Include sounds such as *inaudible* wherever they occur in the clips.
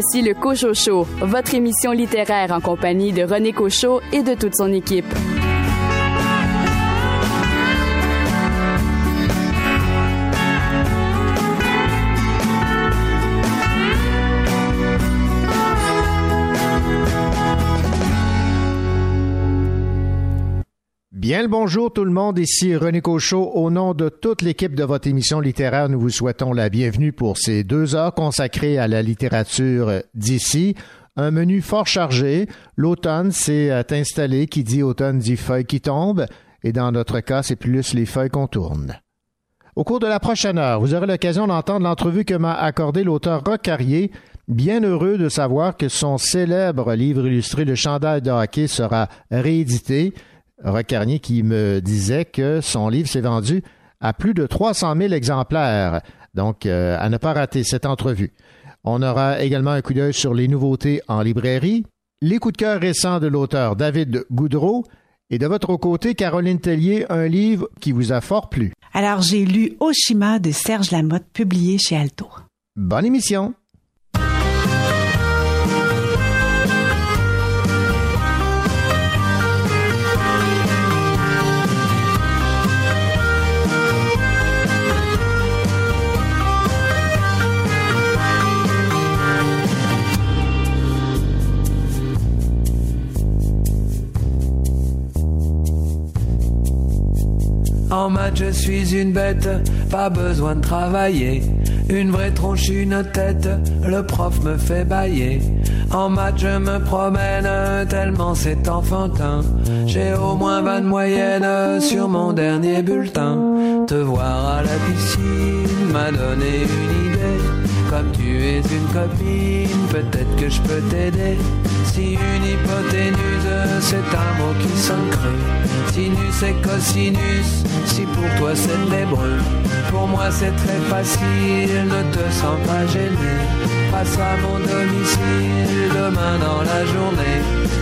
Voici le Cochot Show, votre émission littéraire en compagnie de René Cochot et de toute son équipe. Bien le bonjour tout le monde, ici René Cochot. Au nom de toute l'équipe de votre émission littéraire, nous vous souhaitons la bienvenue pour ces deux heures consacrées à la littérature d'ici. Un menu fort chargé. L'automne s'est installé. Qui dit automne dit feuilles qui tombent. Et dans notre cas, c'est plus les feuilles qu'on tourne. Au cours de la prochaine heure, vous aurez l'occasion d'entendre l'entrevue que m'a accordé l'auteur Roch Carrier, bien heureux de savoir que son célèbre livre illustré Le chandail de hockey sera réédité. Recarnier qui me disait que son livre s'est vendu à plus de 300 000 exemplaires. Donc, euh, à ne pas rater cette entrevue. On aura également un coup d'œil sur les nouveautés en librairie, les coups de cœur récents de l'auteur David Goudreau et de votre côté, Caroline Tellier, un livre qui vous a fort plu. Alors, j'ai lu Oshima de Serge Lamotte, publié chez Alto. Bonne émission. En maths, je suis une bête, pas besoin de travailler. Une vraie tronche, une tête, le prof me fait bailler. En maths, je me promène tellement c'est enfantin. J'ai au moins 20 de sur mon dernier bulletin. Te voir à la piscine m'a donné une idée. Comme tu es une copine, peut-être que je peux t'aider. Si une hypoténuse, c'est un mot qui sonne. Sinus et cosinus, si pour toi c'est l'hébreu. Pour moi c'est très facile, ne te sens pas gêné. Passe à mon domicile demain dans la journée.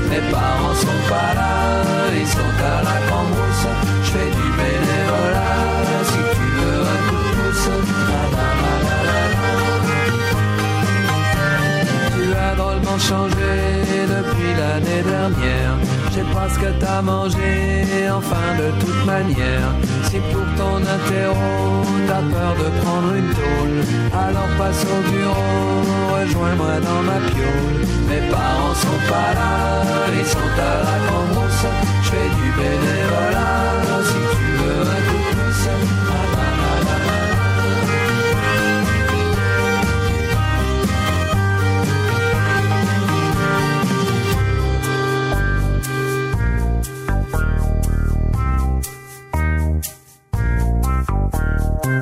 Mes parents sont pas là, ils sont à la cambrousse. Changé depuis l'année dernière. Je sais pas ce que t'as mangé, enfin de toute manière. Si pour ton interro, t'as peur de prendre une tôle, alors passe au bureau, rejoins-moi dans ma piole. Mes parents sont pas là, ils sont à la cambrousse. Je fais du bénévolat, si tu veux un coup de pouce.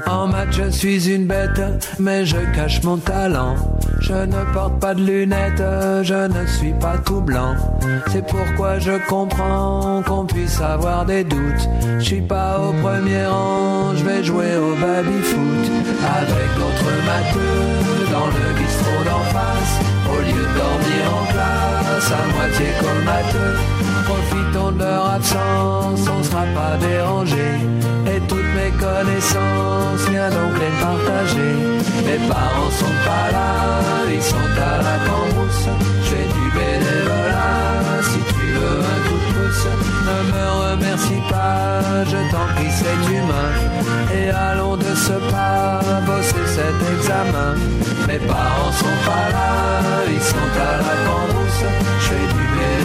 En maths, je suis une bête, mais je cache mon talent. Je ne porte pas de lunettes, je ne suis pas tout blanc. C'est pourquoi je comprends qu'on puisse avoir des doutes. Je suis pas au premier rang, je vais jouer au baby-foot. Avec d'autres matheux, dans le bistrot d'en face. Au lieu de dormir en classe, à moitié comateux. Profitons de leur absence, on sera pas dérangé. Mes connaissances, viens donc les partager. Mes parents sont pas là, ils sont à la cambrousse. Je fais du bénévolat, si tu veux un coup de pouce. Ne me remercie pas, je t'en prie, c'est humain. Et allons de ce pas bosser cet examen. Mes parents sont pas là, ils sont à la cambrousse. Je fais du bénévolat,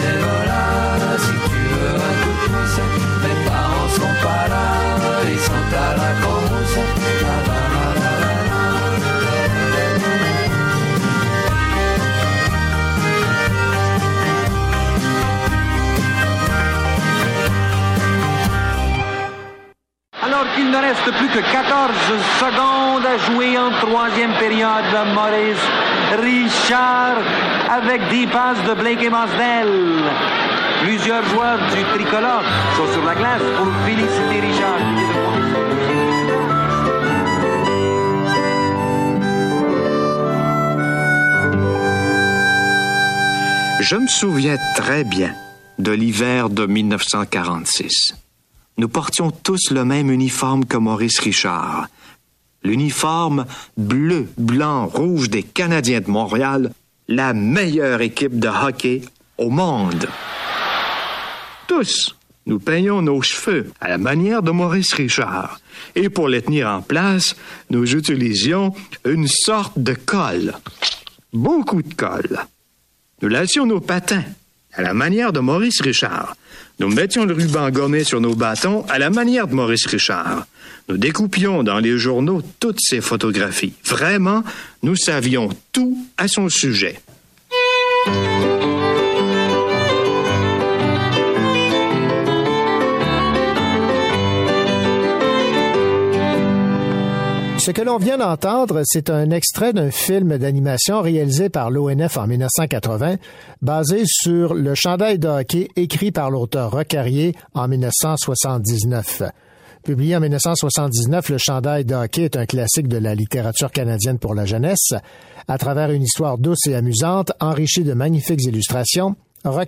Alors qu'il ne reste plus que 14 secondes à jouer en troisième période, Maurice Richard avec 10 passes de Blake et Masdell. Plusieurs joueurs du tricolore sont sur la glace pour féliciter Richard. Je me souviens très bien de l'hiver de 1946. Nous portions tous le même uniforme que Maurice Richard. L'uniforme bleu, blanc, rouge des Canadiens de Montréal, la meilleure équipe de hockey au monde. Tous, nous peignons nos cheveux à la manière de Maurice Richard. Et pour les tenir en place, nous utilisions une sorte de colle. Beaucoup de colle. Nous lassions nos patins à la manière de Maurice Richard. Nous mettions le ruban gommé sur nos bâtons à la manière de Maurice Richard. Nous découpions dans les journaux toutes ces photographies. Vraiment, nous savions tout à son sujet. Ce que l'on vient d'entendre, c'est un extrait d'un film d'animation réalisé par l'ONF en 1980, basé sur le chandail de hockey écrit par l'auteur Recarrier en 1979. Publié en 1979, le chandail de hockey est un classique de la littérature canadienne pour la jeunesse. À travers une histoire douce et amusante, enrichie de magnifiques illustrations,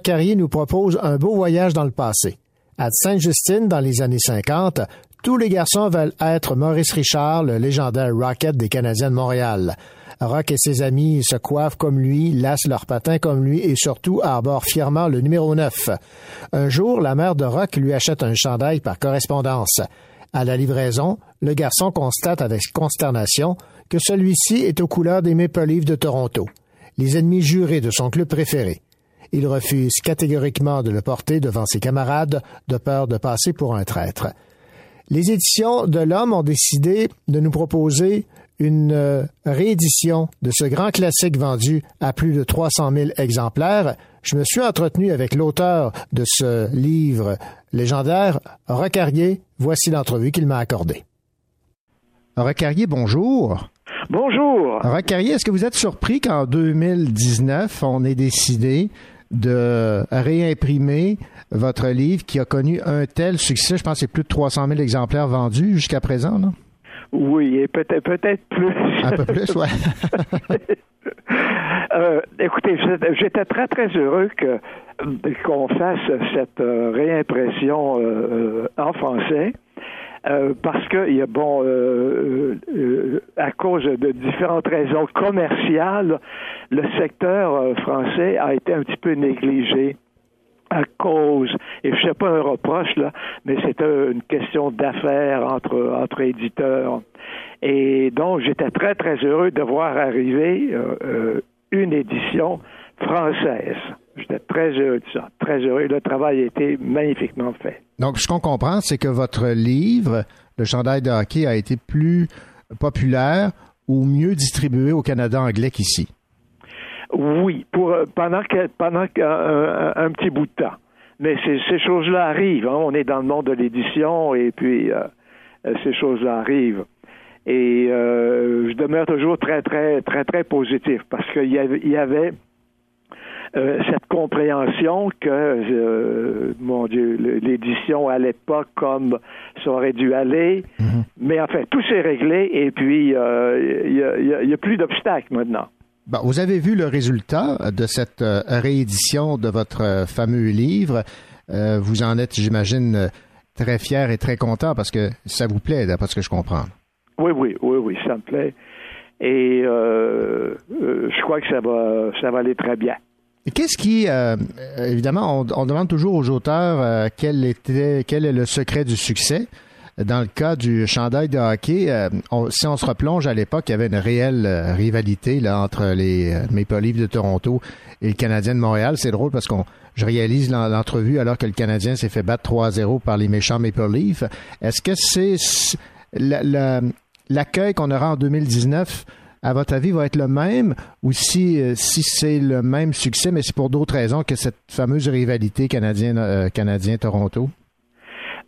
Carrier nous propose un beau voyage dans le passé. À Sainte-Justine, dans les années 50, tous les garçons veulent être Maurice Richard, le légendaire Rocket des Canadiens de Montréal. Rock et ses amis se coiffent comme lui, lassent leurs patins comme lui et surtout arborent fièrement le numéro 9. Un jour, la mère de Rock lui achète un chandail par correspondance. À la livraison, le garçon constate avec consternation que celui-ci est aux couleurs des Maple Leafs de Toronto, les ennemis jurés de son club préféré. Il refuse catégoriquement de le porter devant ses camarades de peur de passer pour un traître. Les éditions de l'Homme ont décidé de nous proposer une euh, réédition de ce grand classique vendu à plus de 300 000 exemplaires. Je me suis entretenu avec l'auteur de ce livre légendaire, Recarrier. Voici l'entrevue qu'il m'a accordée. Recarrier, bonjour. Bonjour. Recarrier, est-ce que vous êtes surpris qu'en 2019, on ait décidé de réimprimer votre livre qui a connu un tel succès. Je pense que c'est plus de 300 000 exemplaires vendus jusqu'à présent. Non? Oui, et peut-être peut-être plus. Un peu plus, oui. *laughs* euh, écoutez, j'étais très très heureux que qu'on fasse cette euh, réimpression euh, euh, en français. Euh, parce que bon euh, euh, à cause de différentes raisons commerciales, le secteur français a été un petit peu négligé à cause, et je sais pas un reproche là, mais c'était une question d'affaires entre entre éditeurs. Et donc j'étais très très heureux de voir arriver une édition française. J'étais très heureux de ça, très heureux. Le travail a été magnifiquement fait. Donc, ce qu'on comprend, c'est que votre livre, Le chandail de hockey, a été plus populaire ou mieux distribué au Canada anglais qu'ici? Oui, pour euh, pendant pendant euh, un, petit bout de temps. Mais ces, choses-là arrivent. Hein. On est dans le monde de l'édition et puis euh, ces choses-là arrivent. Et je demeure toujours très, très, très, très positif parce qu'il y y avait euh, cette compréhension que, euh, mon Dieu, l'édition allait pas comme ça aurait dû aller. Mhm. Mais enfin, tout s'est réglé et puis il euh, n'y a, plus d'obstacles maintenant. vous avez vu le résultat de cette réédition de votre fameux livre. vous en êtes, j'imagine, très fier et très content parce que ça vous plaît, d'après ce que je comprends. Oui, oui, oui, oui, ça me plaît. Et je crois que ça va, ça va aller très bien. Qu'est-ce qui, euh, évidemment, on, demande toujours aux auteurs euh, quel était, quel est le secret du succès. Dans le cas du chandail de hockey, euh, si on se replonge à l'époque, il y avait une réelle rivalité là entre les Maple Leafs de Toronto et le Canadien de Montréal. C'est drôle parce qu'on, je réalise l'entrevue alors que le Canadien s'est fait battre 3-0 par les méchants Maple Leafs. Est-ce que c'est l'accueil qu'on aura en 2019 à votre avis, va être le même ou si, euh, si c'est le même succès, mais c'est pour d'autres raisons que cette fameuse rivalité euh, canadien-Toronto?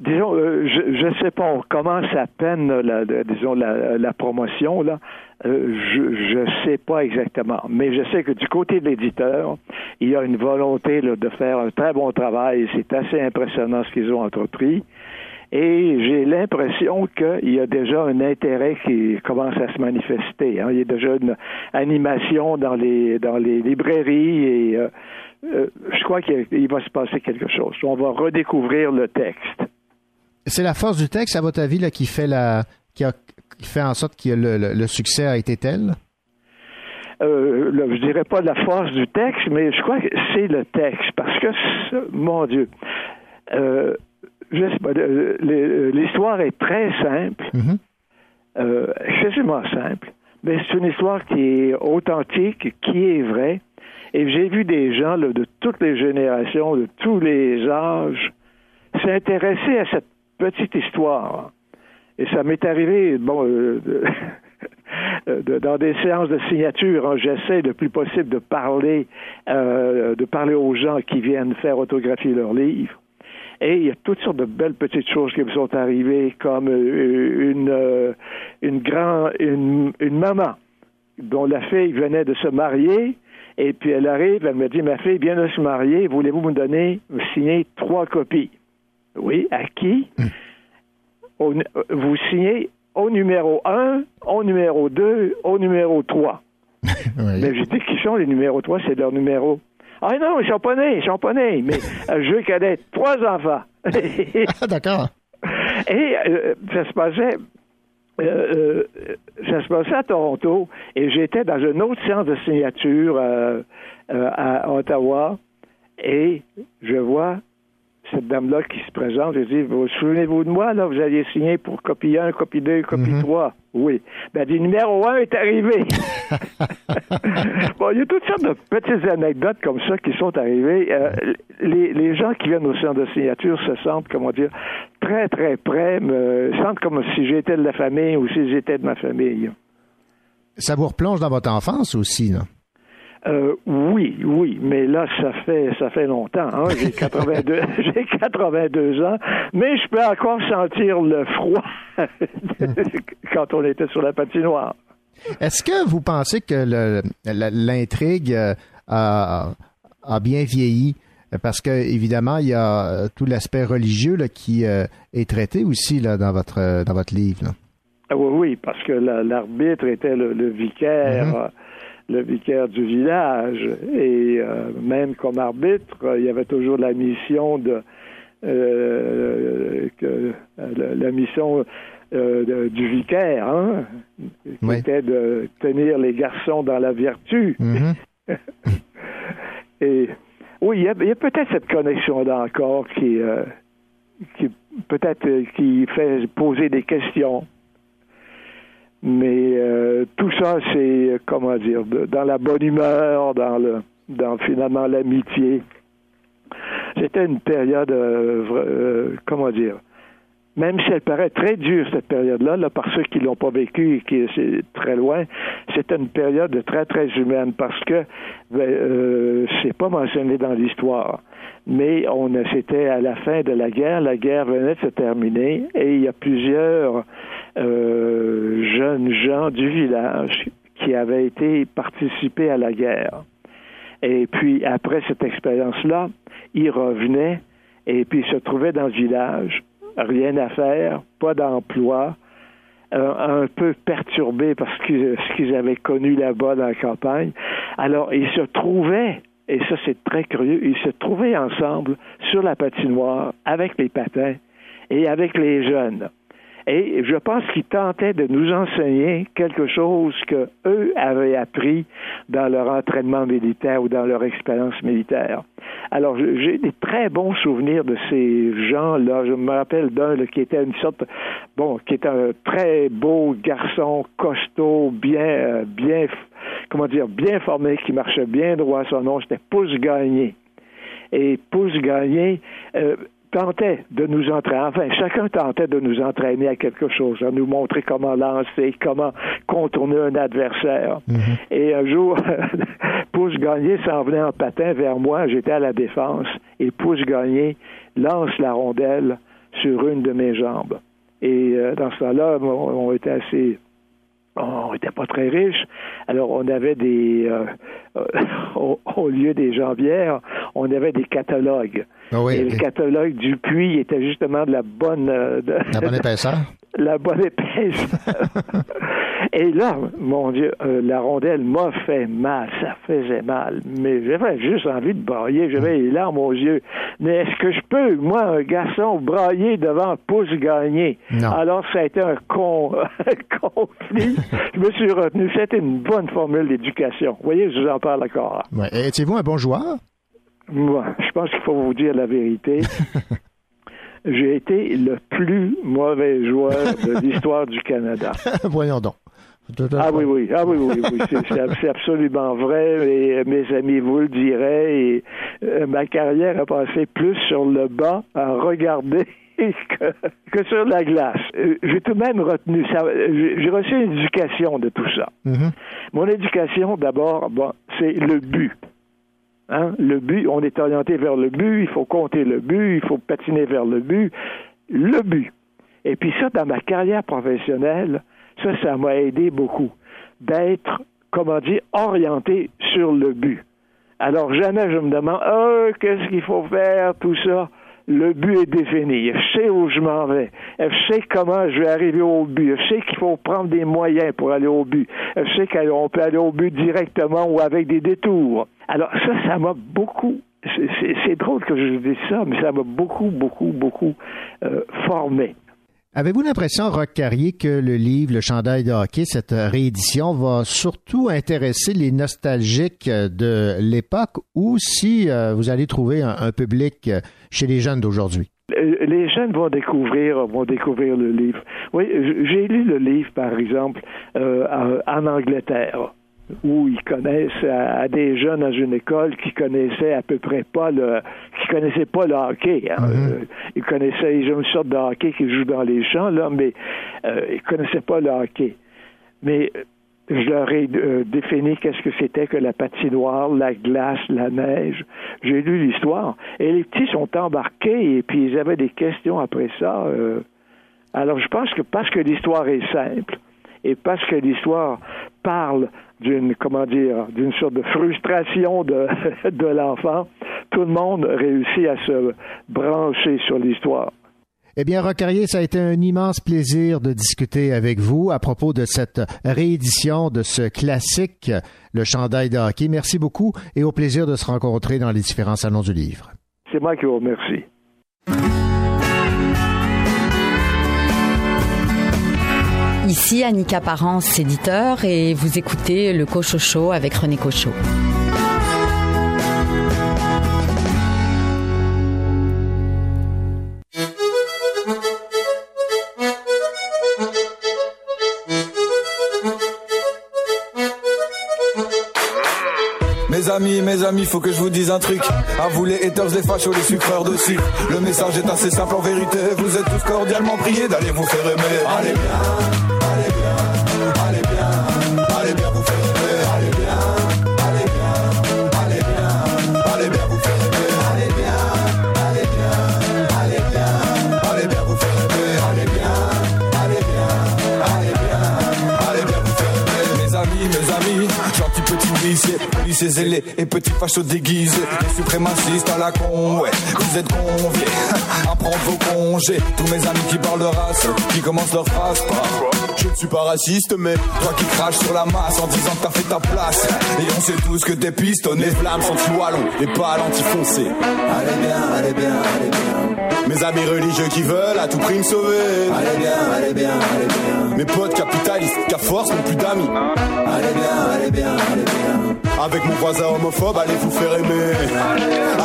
Disons, euh, je ne sais pas, on commence à peine, la, disons, la, promotion, là. je ne sais pas exactement, mais je sais que du côté de l'éditeur, il y a une volonté de faire un très bon travail. C'est assez impressionnant ce qu'ils ont entrepris. Et j'ai l'impression qu'il y a déjà un intérêt qui commence à se manifester. Hein. Il y a déjà une animation dans les dans les librairies et euh, euh, je crois qu'il va se passer quelque chose. On va redécouvrir le texte. C'est la force du texte, à votre avis, là, qui fait la qui, a, fait en sorte que le, succès a été tel? euh, je dirais pas la force du texte, mais je crois que c'est le texte, parce que, mon Dieu, euh, l'histoire est très simple, mm-hmm. euh, excessivement simple, mais c'est une histoire qui est authentique, qui est vraie, et j'ai vu des gens de toutes les générations, de tous les âges, s'intéresser à cette petite histoire. Et ça m'est arrivé, bon, euh, *laughs* dans des séances de signature, hein, j'essaie le plus possible de parler, euh, de parler aux gens qui viennent faire autographier leurs livres. Et il y a toutes sortes de belles petites choses qui me sont arrivées, comme euh, une, euh, une, grand, une, une maman dont la fille venait de se marier, et puis elle arrive, elle me dit, ma fille vient de se marier, voulez-vous me donner, me signer trois copies? Oui, à qui? Hmm. vous signez au numéro 1, au numéro 2, au numéro 3. *laughs* Mais j'ai dit qui sont les numéros 3, c'est leur numéro. Ah non, ils sont pas nés, ils sont pas nés, mais *laughs* je veux qu'elle ait trois enfants. *laughs* ah, d'accord. Et euh, ça se passait euh, euh, ça se passait à Toronto et j'étais dans une autre séance de signature à Ottawa et je vois cette dame-là qui se présente, je dis, vous souvenez-vous de moi, là, vous aviez signé pour copie 1, copie 2, copie 3. Mhm. Oui. Ben, du numéro 1 est arrivé. *laughs* bon, il y a toutes sortes de petites anecdotes comme ça qui sont arrivées. Euh, les, les, gens qui viennent au centre de signature se sentent, comment dire, très, très près, me sentent comme si j'étais de la famille ou si j'étais de ma famille. Ça vous replonge dans votre enfance aussi, là? Euh, oui, oui, mais là, ça fait ça fait longtemps. Hein? J'ai *laughs* 82, *laughs* j'ai 82 ans, mais je peux encore sentir le froid *laughs* quand on était sur la patinoire. Est-ce que vous pensez que l'intrigue euh, a, a, bien vieilli? Parce que évidemment, il y a euh, tout l'aspect religieux là, qui est traité aussi là, dans votre dans votre livre. Ah oui, oui, parce que l'arbitre était le, vicaire. Mm-hmm le vicaire du village. Et euh, même comme arbitre, il y avait toujours la mission de euh, que, la, mission euh, du vicaire, hein, qui était de tenir les garçons dans la vertu. Mm-hmm. *laughs* Et oui, il y a, peut-être cette connexion-là encore qui, qui peut-être qui fait poser des questions. Mais euh, tout ça, c'est, comment dire, dans la bonne humeur, dans, le, dans finalement l'amitié. C'était une période, euh, euh, comment dire, même si elle paraît très dure, cette période-là, là, par ceux qui l'ont pas vécu et qui c'est très loin, c'était une période très, très humaine parce que ben, euh, c'est pas mentionné dans l'histoire. Mais on c'était à la fin de la guerre, la guerre venait de se terminer et il y a plusieurs euh, jeunes gens du village qui avaient été participés à la guerre. Et puis après cette expérience-là, ils revenaient et puis se trouvaient dans le village rien à faire, pas d'emploi, euh, un peu perturbés parce que ce qu'ils avaient connu là-bas dans la campagne. Alors, ils se trouvaient, et ça c'est très curieux, ils se trouvaient ensemble sur la patinoire avec les patins et avec les jeunes. Et je pense qu'ils tentaient de nous enseigner quelque chose que eux avaient appris dans leur entraînement militaire ou dans leur expérience militaire. Alors, j'ai des très bons souvenirs de ces gens-là. Je me rappelle d'un qui était une sorte, bon, qui était un très beau garçon, costaud, bien, euh, bien, comment dire, bien formé, qui marchait bien droit. Son nom, c'était Pouce Gagné. Et Pouce Gagné, euh, tentait de nous entraîner, enfin, chacun tentait de nous entraîner à quelque chose, à nous montrer comment lancer, comment contourner un adversaire. Mhm. Et un jour, *laughs* Pouce Gagné s'en venait en patin vers moi, j'étais à la défense, et Pouce Gagné lance la rondelle sur une de mes jambes. Et euh, dans ce temps-là, on était assez on n'était pas très riches. Alors, on avait des, euh, *laughs* au, lieu des jambières, on avait des catalogues. Ah et le catalogue du puits était justement de la bonne... Euh, la bonne épaisseur? *laughs* la bonne épaisseur. *laughs* Et là, mon Dieu, euh, la rondelle m'a fait mal, ça faisait mal. Mais j'avais juste envie de brailler, j'avais les larmes aux yeux. Mais est-ce que je peux, moi, un garçon, brailler devant pouce gagné? Non. Alors, ça a été un, con, *laughs* un conflit. je me suis retenu. C'était une bonne formule d'éducation. Vous voyez, je vous en parle encore. Ouais. Étiez-vous un bon joueur? Moi, je pense qu'il faut vous dire la vérité. *laughs* J'ai été le plus mauvais joueur de *laughs* l'histoire du Canada. Voyons donc. Ah oui, oui, ah oui, oui, oui. C'est, absolument vrai. Et mes amis vous le diraient. Et euh, ma carrière a passé plus sur le banc à regarder *laughs* que, que sur la glace. Euh, J'ai tout de même retenu ça. J'ai reçu une éducation de tout ça. Mhm. Mon éducation, d'abord, bon, c'est le but. Hein? Le but, on est orienté vers le but, il faut compter le but, il faut patiner vers le but. Le but. Et puis ça, dans ma carrière professionnelle, ça, ça m'a aidé beaucoup d'être, comment dire, orienté sur le but. Alors jamais je me demande, oh, qu'est-ce qu'il faut faire, tout ça? Le but est défini. Je sais où je m'en vais. Je sais comment je vais arriver au but. Je sais qu'il faut prendre des moyens pour aller au but. Je sais qu'on peut aller au but directement ou avec des détours. Alors ça, ça m'a beaucoup. c'est- drôle que je dise ça, mais ça m'a beaucoup, beaucoup, beaucoup euh, formé. Avez-vous l'impression, Roch Carrier, que le livre Le chandail de hockey, cette réédition, va surtout intéresser les nostalgiques de l'époque ou si euh, vous allez trouver un, public chez les jeunes d'aujourd'hui? Euh, les jeunes vont découvrir vont découvrir le livre. Oui, j'ai lu le livre, par exemple, euh, en Angleterre, où ils connaissent à, à des jeunes dans une école qui connaissaient à peu près pas le qui connaissaient pas le hockey. hein. Euh, ils connaissaient ils ont une sorte de hockey qui joue dans les champs là, mais euh, ils connaissaient pas le hockey. Mais euh, je leur ai euh, défini qu'est-ce que c'était que la patinoire, la glace, la neige. J'ai lu l'histoire. Et les petits sont embarqués et puis ils avaient des questions après ça. euh. Alors je pense que parce que l'histoire est simple et parce que l'histoire parle d'une comment dire d'une sorte de frustration de, *laughs* de l'enfant, tout le monde réussit à se brancher sur l'histoire. Eh bien, Roch Carrier, ça a été un immense plaisir de discuter avec vous à propos de cette réédition de ce classique, Le chandail de hockey. Merci beaucoup et au plaisir de se rencontrer dans les différents salons du livre. C'est moi qui vous remercie. Ici Annika Parence, éditeur, et vous écoutez le Cocho avec René Cocho. Mes amis, mes amis, faut que je vous dise un truc. À vous les haters, les fachos, les sucreurs de sucre. Le message est assez simple en vérité. Vous êtes tous cordialement priés d'aller vous faire aimer. Allez bien, zélé et petit facho déguisé. Les suprémacistes à la con, ouais, vous êtes conviés *laughs* à prendre vos congés. Tous mes amis qui parlent de race, qui commencent leur phrase par Je ne suis pas raciste, mais toi qui craches sur la masse en disant que t'as fait ta place. Et on sait tous que tes pistons, les flammes sont sous wallon et pas l'antifoncé. Allez bien, allez bien, allez bien. Mes amis religieux qui veulent à tout prix me sauver. Allez bien, allez bien, allez bien. Mes potes capitalistes qui à force n'ont plus d'amis. Allez bien, allez bien, allez bien. Avec mon voisin homophobe, allez vous faire aimer.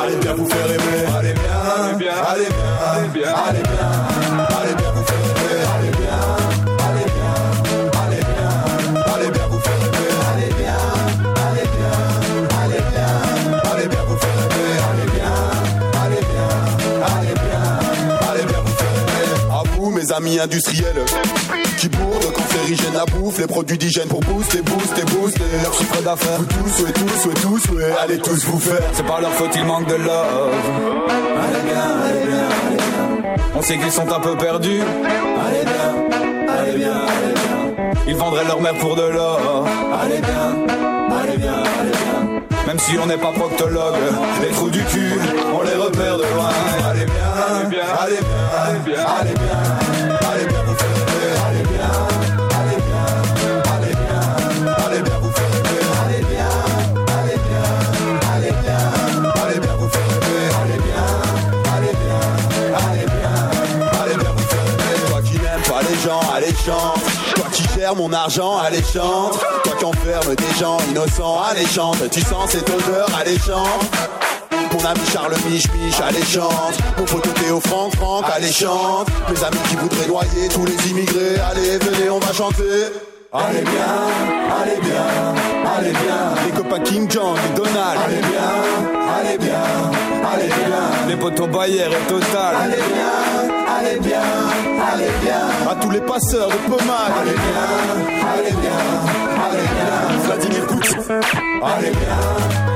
Allez bien vous faire aimer. Allez bien, allez bien, allez bien, allez bien, mes amis industriels qui bourrent cancérigènes la bouffe, les produits d'hygiène pour booster, booster, booster leur chiffre d'affaires. Vous tous, ouais, tous, ouais, tous, ouais, allez tous vous faire. C'est pas leur faute, il manque de love. Allez bien, allez bien, allez bien. On sait qu'ils sont un peu perdus. Allez bien, allez bien, allez bien. Ils vendraient leur mère pour de l'or. Allez bien, allez bien, allez bien. Même si on n'est pas proctologue, les trous du cul, on les repère de loin. Allez bien, allez bien, allez bien, allez bien, allez bien vous faire rêver, allez bien. Allez, bien, chante. Toi qui gères mon argent, allez, chante qui enfermes des gens innocents alléchante. Tu sens cette odeur alléchante. Mon ami Charles Mich Mich alléchante. Mon pote Théo Franck Franck alléchante. Mes amis qui voudraient noyer tous les immigrés. Allez venez on va chanter. Allez bien, allez bien, allez bien. Les copains King John et Donald. Allez bien, allez bien, allez bien. Les potos Bayer et Total. Allez bien, allez bien, allez bien À tous les passeurs de pommade. Allez bien, allez bien, allez bien. Vladimir Poutine. Allez bien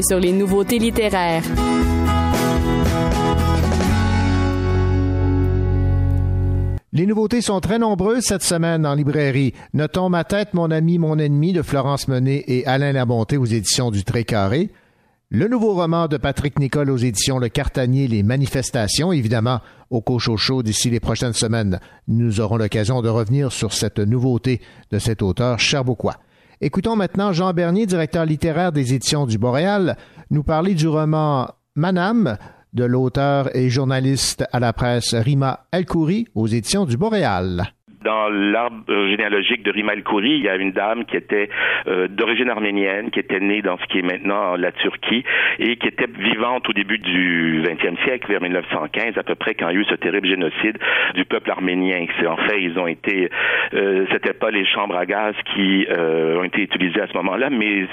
sur les nouveautés littéraires. Les nouveautés sont très nombreuses cette semaine en librairie. Notons Ma tête, mon ami, mon ennemi de Florence Menet et Alain Labonté aux éditions du Très Carré. Le nouveau roman de Patrick Nicole aux éditions Le Cartanier, Les Manifestations, évidemment, au Cochocho d'ici les prochaines semaines. Nous aurons l'occasion de revenir sur cette nouveauté de cet auteur cherbouquois. Écoutons maintenant Jean Bernier, directeur littéraire des éditions du Boréal, nous parler du roman Manam de l'auteur et journaliste à la presse Rima Elkouri aux éditions du Boréal dans l'arbre généalogique de Rima El-Khouri, il y a une dame qui était euh, d'origine arménienne, qui était née dans ce qui est maintenant la Turquie et qui était vivante au début du 20e siècle, vers 1915 à peu près, quand il y a eu ce terrible génocide du peuple arménien. En fait, ils ont été, euh, c'était pas les chambres à gaz qui euh, ont été utilisées à ce moment-là, mais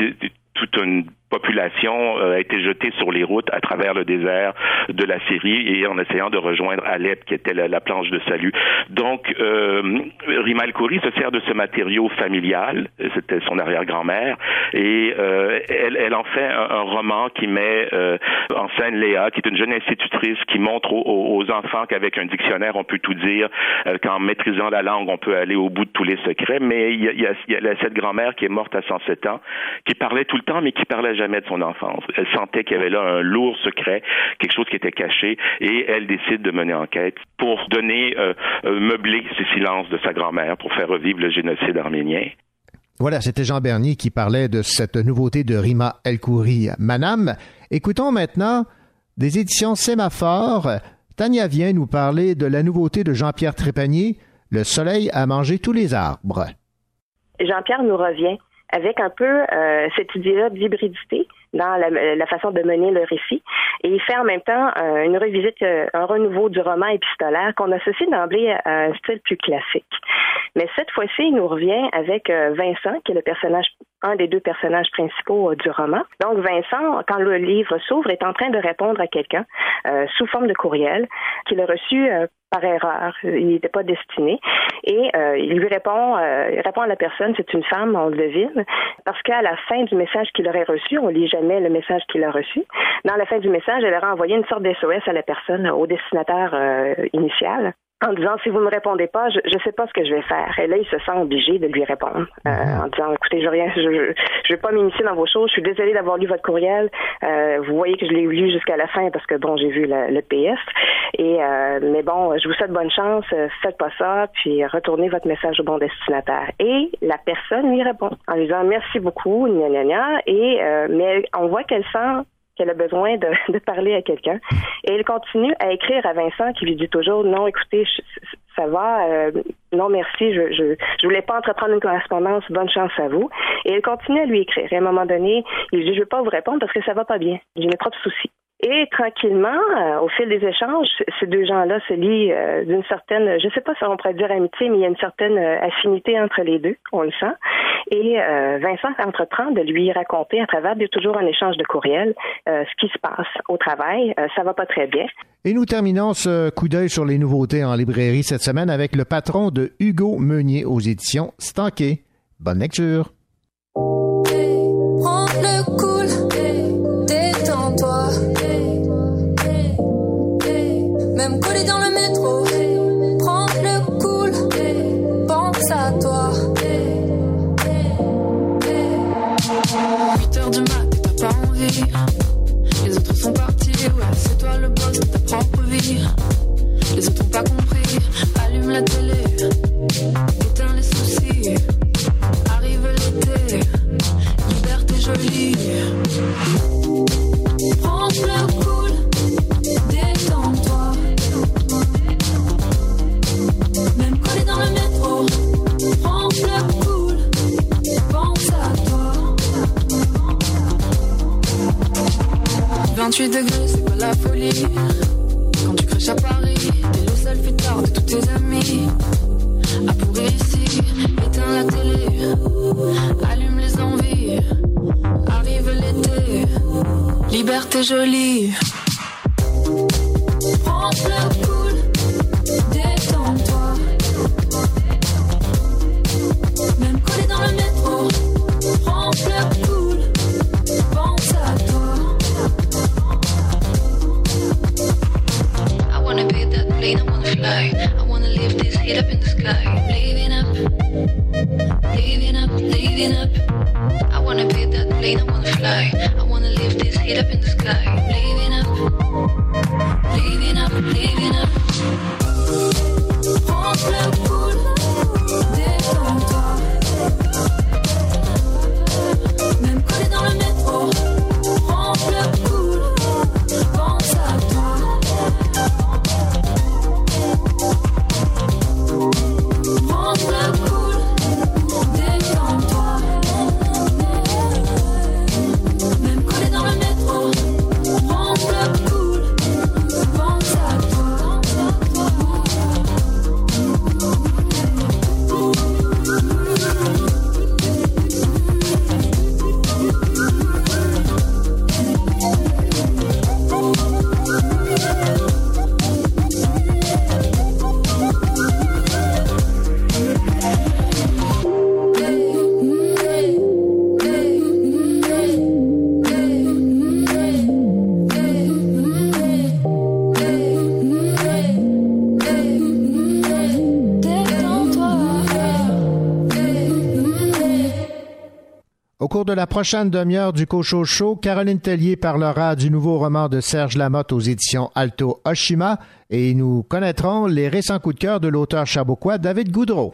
toute une population euh, a été jetée sur les routes à travers le désert de la Syrie et en essayant de rejoindre Alep, qui était la, planche de salut. Donc, euh, Rima El-Khouri se sert de ce matériau familial, c'était son arrière-grand-mère, et euh, elle, elle, en fait un, roman qui met euh, en scène Léa, qui est une jeune institutrice qui montre aux, enfants qu'avec un dictionnaire, on peut tout dire, qu'en maîtrisant la langue, on peut aller au bout de tous les secrets, mais il y a, il y a cette grand-mère qui est morte à 107 ans, qui parlait tout le temps, mais qui parlait jamais de son enfance. Elle sentait qu'il y avait là un lourd secret, quelque chose qui était caché, et elle décide de mener enquête pour donner, euh, euh, meubler ce silence de sa grand-mère pour faire revivre le génocide arménien. Voilà, c'était Jean Bernier qui parlait de cette nouveauté de Rima El Khoury Manam. Écoutons maintenant des éditions Sémaphore. Tania vient nous parler de la nouveauté de Jean-Pierre Trépanier, Le soleil a mangé tous les arbres. Jean-Pierre nous revient avec un peu euh, cette idée-là d'hybridité dans la, façon de mener le récit. Et il fait en même temps euh, une revisite, euh, un renouveau du roman épistolaire qu'on associe d'emblée à un style plus classique. Mais cette fois-ci, il nous revient avec Vincent, qui est le personnage, un des deux personnages principaux du roman. Donc Vincent, quand le livre s'ouvre, est en train de répondre à quelqu'un sous forme de courriel qu'il a reçu par erreur. Il n'était pas destiné. Et euh, il lui répond, euh, il répond à la personne, c'est une femme, on le devine, parce qu'à la fin du message qu'il aurait reçu, on lit jamais le message qu'il a reçu. Dans la fin du message, elle aurait envoyé une sorte d'SOS à la personne, au destinataire euh, initial en disant si vous me répondez pas, je ne sais pas ce que je vais faire. Et là, il se sent obligé de lui répondre euh, mhm. en disant écoutez, je rien, je, je, vais pas m'initier dans vos choses. Je suis désolée d'avoir lu votre courriel. Euh, vous voyez que je l'ai lu jusqu'à la fin parce que bon, j'ai vu le, le PS. Et euh, mais bon, je vous souhaite bonne chance. Faites pas ça, puis retournez votre message au bon destinataire. Et la personne lui répond en lui disant merci beaucoup, gna gna gna. Et mais on voit qu'elle sent qu'elle a besoin *laughs* de, parler à quelqu'un. Et elle continue à écrire à Vincent qui lui dit toujours non, écoutez, ça va, euh, non merci, je, je, je voulais pas entreprendre une correspondance, bonne chance à vous. Et elle continue à lui écrire. Et à un moment donné, il dit je vais pas vous répondre parce que ça va pas bien, j'ai mes propres soucis. Et tranquillement, euh, au fil des échanges, ces deux gens-là se lient euh, d'une certaine, je ne sais pas si on pourrait dire amitié, mais il y a une certaine euh, affinité entre les deux, on le sent. Et Vincent entreprend de lui raconter à travers de toujours un échange de courriel ce qui se passe au travail. ça va pas très bien. Et nous terminons ce coup d'œil sur les nouveautés en librairie cette semaine avec le patron de Hugo Meunier aux éditions Stanké. Bonne lecture. le c'est toi le boss de ta propre vie. Les autres n'ont pas compris, allume la télé. prochaine demi-heure du Cocho Show, Caroline Tellier parlera du nouveau roman de Serge Lamotte aux éditions Alto Oshima et nous connaîtrons les récents coups de cœur de l'auteur chaboquois David Goudreau.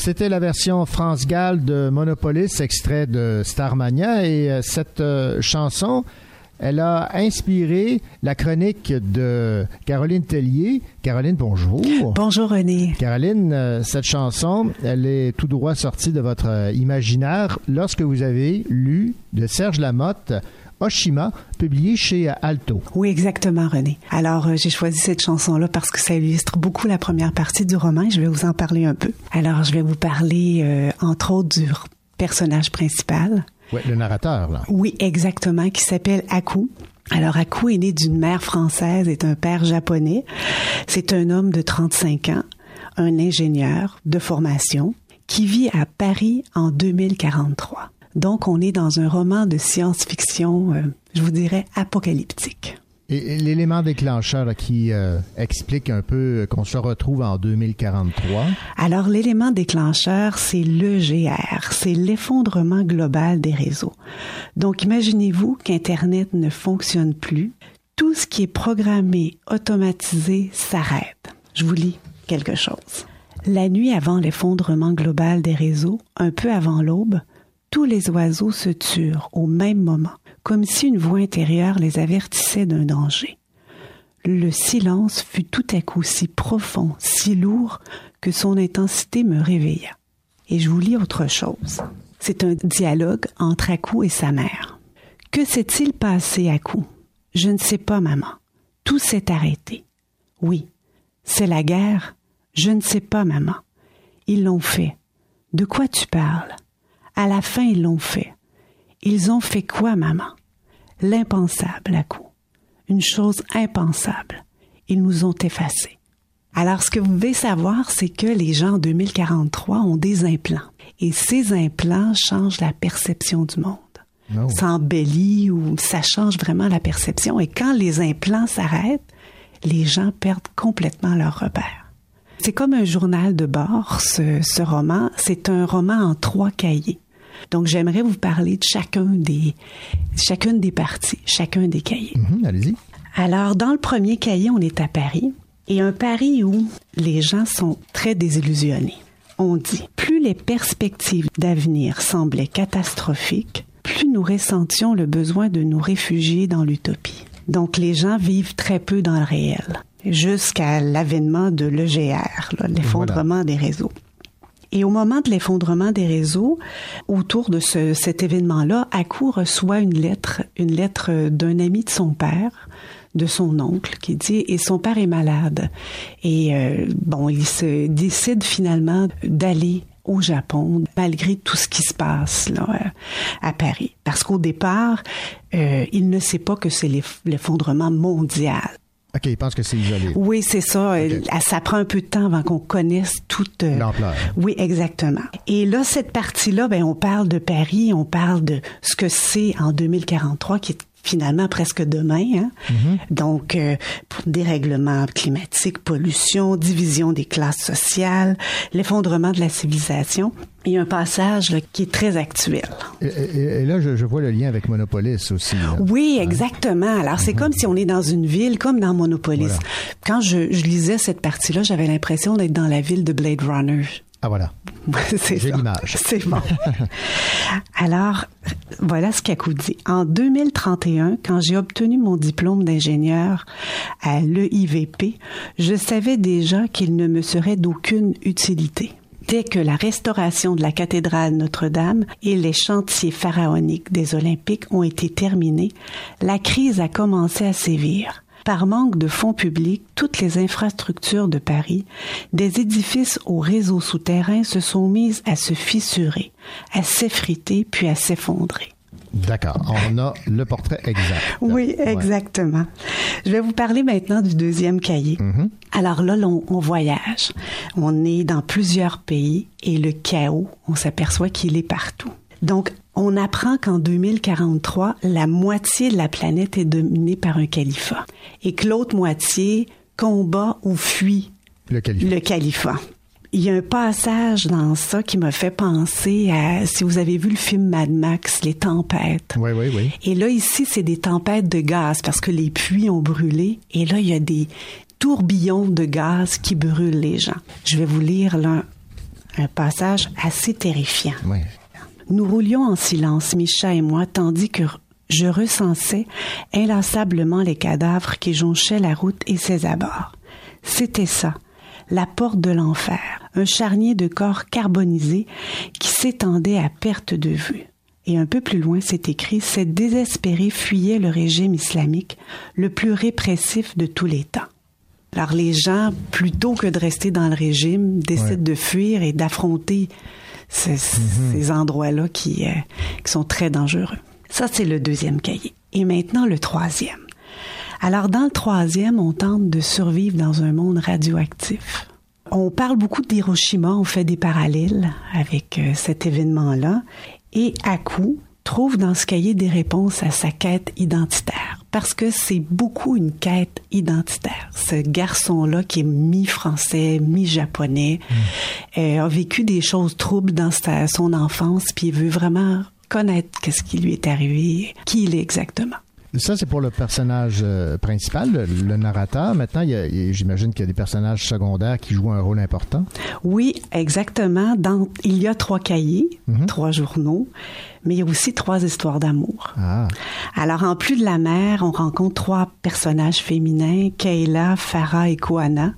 C'était la version France Gall de Monopolis, extrait de Starmania. Et euh, cette euh, chanson, elle a inspiré la chronique de Caroline Tellier. Caroline, bonjour. Bonjour René. Caroline, euh, cette chanson, elle est tout droit sortie de votre imaginaire lorsque vous avez lu de Serge Lamotte Oshima, publié chez Alto. Oui, exactement, René. Alors, euh, j'ai choisi cette chanson-là parce que ça illustre beaucoup la première partie du roman et je vais vous en parler un peu. Alors, je vais vous parler, euh, entre autres, du personnage principal. Ouais, le narrateur, là. Oui, exactement, qui s'appelle Aku. Alors, Aku est né d'une mère française et d'un père japonais. C'est un homme de 35 ans, un ingénieur de formation, qui vit à Paris en 2043. Donc, on est dans un roman de science-fiction, euh, je vous dirais, apocalyptique. Et, et l'élément déclencheur là, qui euh, explique un peu qu'on se retrouve en 2043. Alors, l'élément déclencheur, c'est l'EGR, c'est l'effondrement global des réseaux. Donc, imaginez-vous qu'Internet ne fonctionne plus. Tout ce qui est programmé, automatisé, s'arrête. Je vous lis quelque chose. La nuit avant l'effondrement global des réseaux, un peu avant l'aube, tous les oiseaux se turent au même moment, comme si une voix intérieure les avertissait d'un danger. Le silence fut tout à coup si profond, si lourd, que son intensité me réveilla. Et je vous lis autre chose. C'est un dialogue entre Akou et sa mère. Que s'est-il passé, Akou Je ne sais pas, maman. Tout s'est arrêté. Oui, c'est la guerre. Je ne sais pas, maman. Ils l'ont fait. De quoi tu parles? À la fin, ils l'ont fait. Ils ont fait quoi, maman? L'impensable, Akou une chose impensable. Ils nous ont effacés. Alors, ce que vous devez savoir, c'est que les gens en 2043 ont des implants. Et ces implants changent la perception du monde. Oh. Ça embellit ou ça change vraiment la perception. Et quand les implants s'arrêtent, les gens perdent complètement leur repère. C'est comme un journal de bord, ce, ce roman. C'est un roman en trois cahiers. Donc, j'aimerais vous parler de chacun des, chacune des parties, chacun des cahiers. Mhm, Allez-y. Alors, dans le premier cahier, on est à Paris, et un Paris où les gens sont très désillusionnés. On dit, plus les perspectives d'avenir semblaient catastrophiques, plus nous ressentions le besoin de nous réfugier dans l'utopie. Donc, les gens vivent très peu dans le réel, jusqu'à l'avènement de l'EGR, l'effondrement des réseaux. Et au moment de l'effondrement des réseaux, autour de ce, cet événement-là, Akou reçoit une lettre, une lettre d'un ami de son père, de son oncle, qui dit et son père est malade. Et euh, bon, il se décide finalement d'aller au Japon malgré tout ce qui se passe là à Paris, parce qu'au départ, euh, il ne sait pas que c'est l'eff- l'effondrement mondial. OK, il pense que c'est isolé. Oui, c'est ça. Ça prend un peu de temps avant qu'on connaisse toute euh, L'ampleur. Oui, exactement. Et là, cette partie-là, ben, on parle de Paris, on parle de ce que c'est en 2043, qui est finalement presque demain. Hein? Donc, euh, dérèglement climatique, pollution, division des classes sociales, l'effondrement de la civilisation. Il y a un passage là, qui est très actuel. Et, et- et là, je, je vois le lien avec Monopolis aussi. là. Oui, exactement. Alors, c'est comme si on est dans une ville, comme dans Monopolis. Voilà. Quand je, je lisais cette partie-là, j'avais l'impression d'être dans la ville de Blade Runner. Ah, voilà. *laughs* c'est J'ai l'image. *laughs* C'est bon. *laughs* Alors, voilà ce qu'Akou dit. En 2031, quand j'ai obtenu mon diplôme d'ingénieur à l'EIVP, je savais déjà qu'il ne me serait d'aucune utilité. Dès que la restauration de la cathédrale Notre-Dame et les chantiers pharaoniques des Olympiques ont été terminés, la crise a commencé à sévir. Par manque de fonds publics, toutes les infrastructures de Paris, des édifices au réseau souterrain se sont mises à se fissurer, à s'effriter puis à s'effondrer. D'accord. On a le portrait exact. Oui, exactement. Je vais vous parler maintenant du deuxième cahier. Alors là, on voyage. On est dans plusieurs pays et le chaos, on s'aperçoit qu'il est partout. Donc, on apprend qu'en 2043, la moitié de la planète est dominée par un califat et que l'autre moitié combat ou fuit Le califat. le califat. Il y a un passage dans ça qui m'a fait penser à, si vous avez vu le film Mad Max, les tempêtes. Oui, oui, oui. Et là, ici, c'est des tempêtes de gaz parce que les puits ont brûlé. Et là, il y a des tourbillons de gaz qui brûlent les gens. Je vais vous lire là, Un passage assez terrifiant. Nous roulions en silence, Micha et moi, tandis que je recensais inlassablement les cadavres qui jonchaient la route et ses abords. C'était ça, la porte de l'enfer, un charnier de corps carbonisés qui s'étendait à perte de vue. Et un peu plus loin, c'est écrit, cette désespérée fuyait le régime islamique, le plus répressif de tous les temps. Alors les gens, plutôt que de rester dans le régime, décident de fuir et d'affronter ces, ces endroits-là qui, euh, qui sont très dangereux. Ça, c'est le deuxième cahier. Et maintenant, le troisième. Alors, dans le troisième, on tente de survivre dans un monde radioactif. On parle beaucoup d'Hiroshima, on fait des parallèles avec euh, cet événement-là. Et à coup, trouve dans ce cahier des réponses à sa quête identitaire. Parce que c'est beaucoup une quête identitaire. Ce garçon-là qui est mi-français, mi-japonais, euh, a vécu des choses troubles dans son enfance, puis il veut vraiment connaître qu'est-ce qui lui est arrivé, qui il est exactement. Ça, c'est pour le personnage euh, principal, le, le narrateur. Maintenant, il y a- j'imagine qu'il y a des personnages secondaires qui jouent un rôle important. Oui, exactement. Dans, il y a trois cahiers, trois journaux, mais il y a aussi trois histoires d'amour. Ah. Alors, en plus de la mère, on rencontre trois personnages féminins, Kayla, Farah et Koana.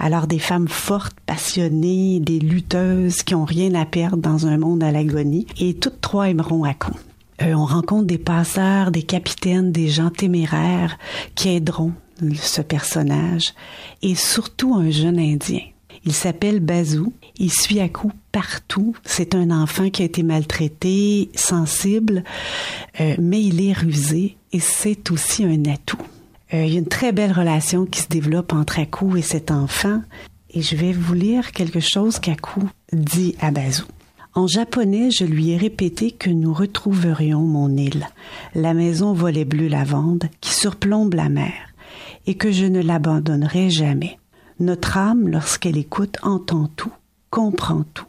Alors, des femmes fortes, passionnées, des lutteuses qui ont rien à perdre dans un monde à l'agonie. Et toutes trois aimeront à coup. Euh, on rencontre des passeurs, des capitaines, des gens téméraires qui aideront ce personnage. Et surtout un jeune Indien. Il s'appelle Bazou. Il suit à partout. C'est un enfant qui a été maltraité, sensible, euh, mais il est rusé et c'est aussi un atout. Euh, il y a une très belle relation qui se développe entre Akou et cet enfant. Et je vais vous lire quelque chose qu'Akou dit à Bazou. En japonais, je lui ai répété que nous retrouverions mon île, la maison volet bleu lavande qui surplombe la mer, et que je ne l'abandonnerai jamais. Notre âme, lorsqu'elle écoute, entend tout, comprend tout.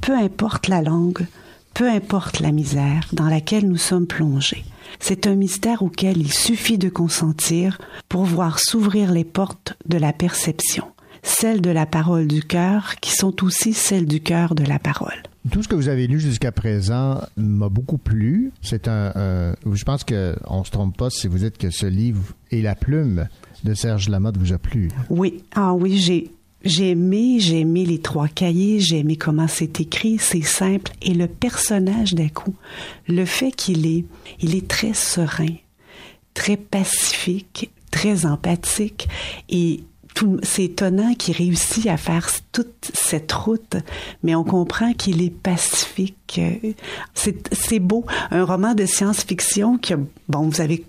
Peu importe la langue, peu importe la misère dans laquelle nous sommes plongés. C'est un mystère auquel il suffit de consentir pour voir s'ouvrir les portes de la perception, celles de la parole du cœur qui sont aussi celles du cœur de la parole. Tout ce que vous avez lu jusqu'à présent m'a beaucoup plu. C'est un, un- je pense que on se trompe pas si vous dites que ce livre et la plume de Serge Lamotte vous a plu. Oui, ah oui, j'ai j'ai aimé, j'ai aimé les trois cahiers, j'ai aimé comment c'est écrit, c'est simple et le personnage d'un coup, le fait qu'il est il est très serein, très pacifique, très empathique et c'est étonnant qu'il réussit à faire toute cette route, mais on comprend qu'il est pacifique. Euh, C'est beau. Un roman de science-fiction qui a, bon, vous avez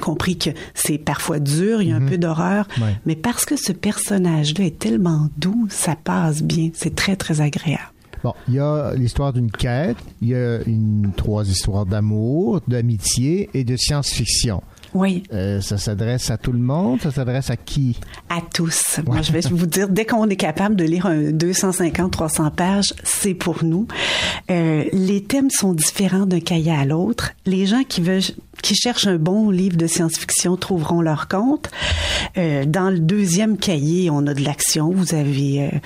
compris que c'est parfois dur, il y a un peu d'horreur, Ouais. mais parce que ce personnage-là est tellement doux, ça passe bien. C'est très, très agréable. Bon, il y a l'histoire d'une quête, il y a une trois histoires d'amour, d'amitié et de science-fiction. Oui. Euh, ça s'adresse à tout le monde, ça s'adresse à qui? À tous. Moi, je vais vous dire, dès qu'on est capable de lire un 250-300 pages, c'est pour nous. Euh, les thèmes sont différents d'un cahier à l'autre. Les gens qui veulent, qui cherchent un bon livre de science-fiction trouveront leur compte. Euh, dans le deuxième cahier, on a de l'action. Vous avez euh,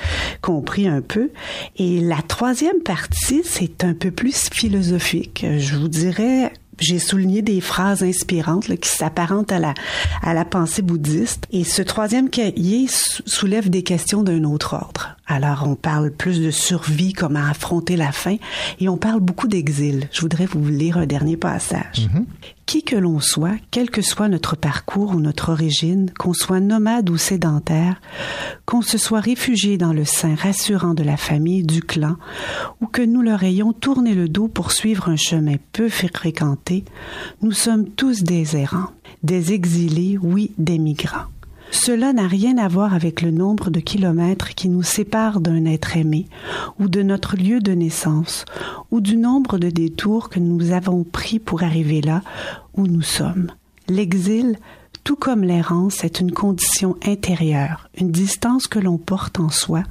compris un peu. Et la troisième partie, c'est un peu plus philosophique. Je vous dirais j'ai souligné des phrases inspirantes là, qui s'apparentent à la, à la pensée bouddhiste. Et ce troisième cahier sou- soulève des questions d'un autre ordre. Alors, on parle plus de survie, comment affronter la faim, et on parle beaucoup d'exil. Je voudrais vous lire un dernier passage. Qui que l'on soit, quel que soit notre parcours ou notre origine, qu'on soit nomade ou sédentaire, qu'on se soit réfugié dans le sein rassurant de la famille, du clan, ou que nous leur ayons tourné le dos pour suivre un chemin peu fréquenté, nous sommes tous des errants, des exilés, oui, des migrants. Cela n'a rien à voir avec le nombre de kilomètres qui nous séparent d'un être aimé, ou de notre lieu de naissance, ou du nombre de détours que nous avons pris pour arriver là où nous sommes. L'exil, tout comme l'errance, est une condition intérieure, une distance que l'on porte en soi,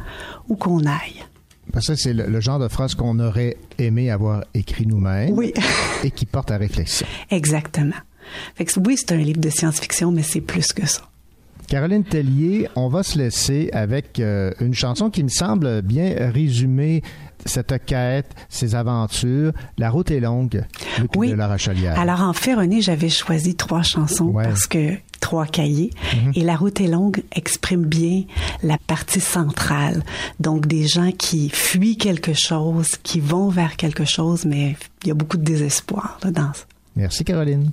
ou qu'on aille. Parce que c'est le, le genre de phrase qu'on aurait aimé avoir écrit nous-mêmes Oui. *laughs* et qui porte à réflexion. Exactement. Fait que oui, c'est un livre de science-fiction, mais c'est plus que ça. Caroline Tellier, on va se laisser avec euh, une chanson qui me semble bien résumer cette quête, ces aventures. La route est longue. Le oui. De la Rochelière. Alors en fait, René, j'avais choisi trois chansons parce que trois cahiers. Mhm. Et La route est longue exprime bien la partie centrale. Donc des gens qui fuient quelque chose, qui vont vers quelque chose, mais il y a beaucoup de désespoir dans ça. Merci Caroline.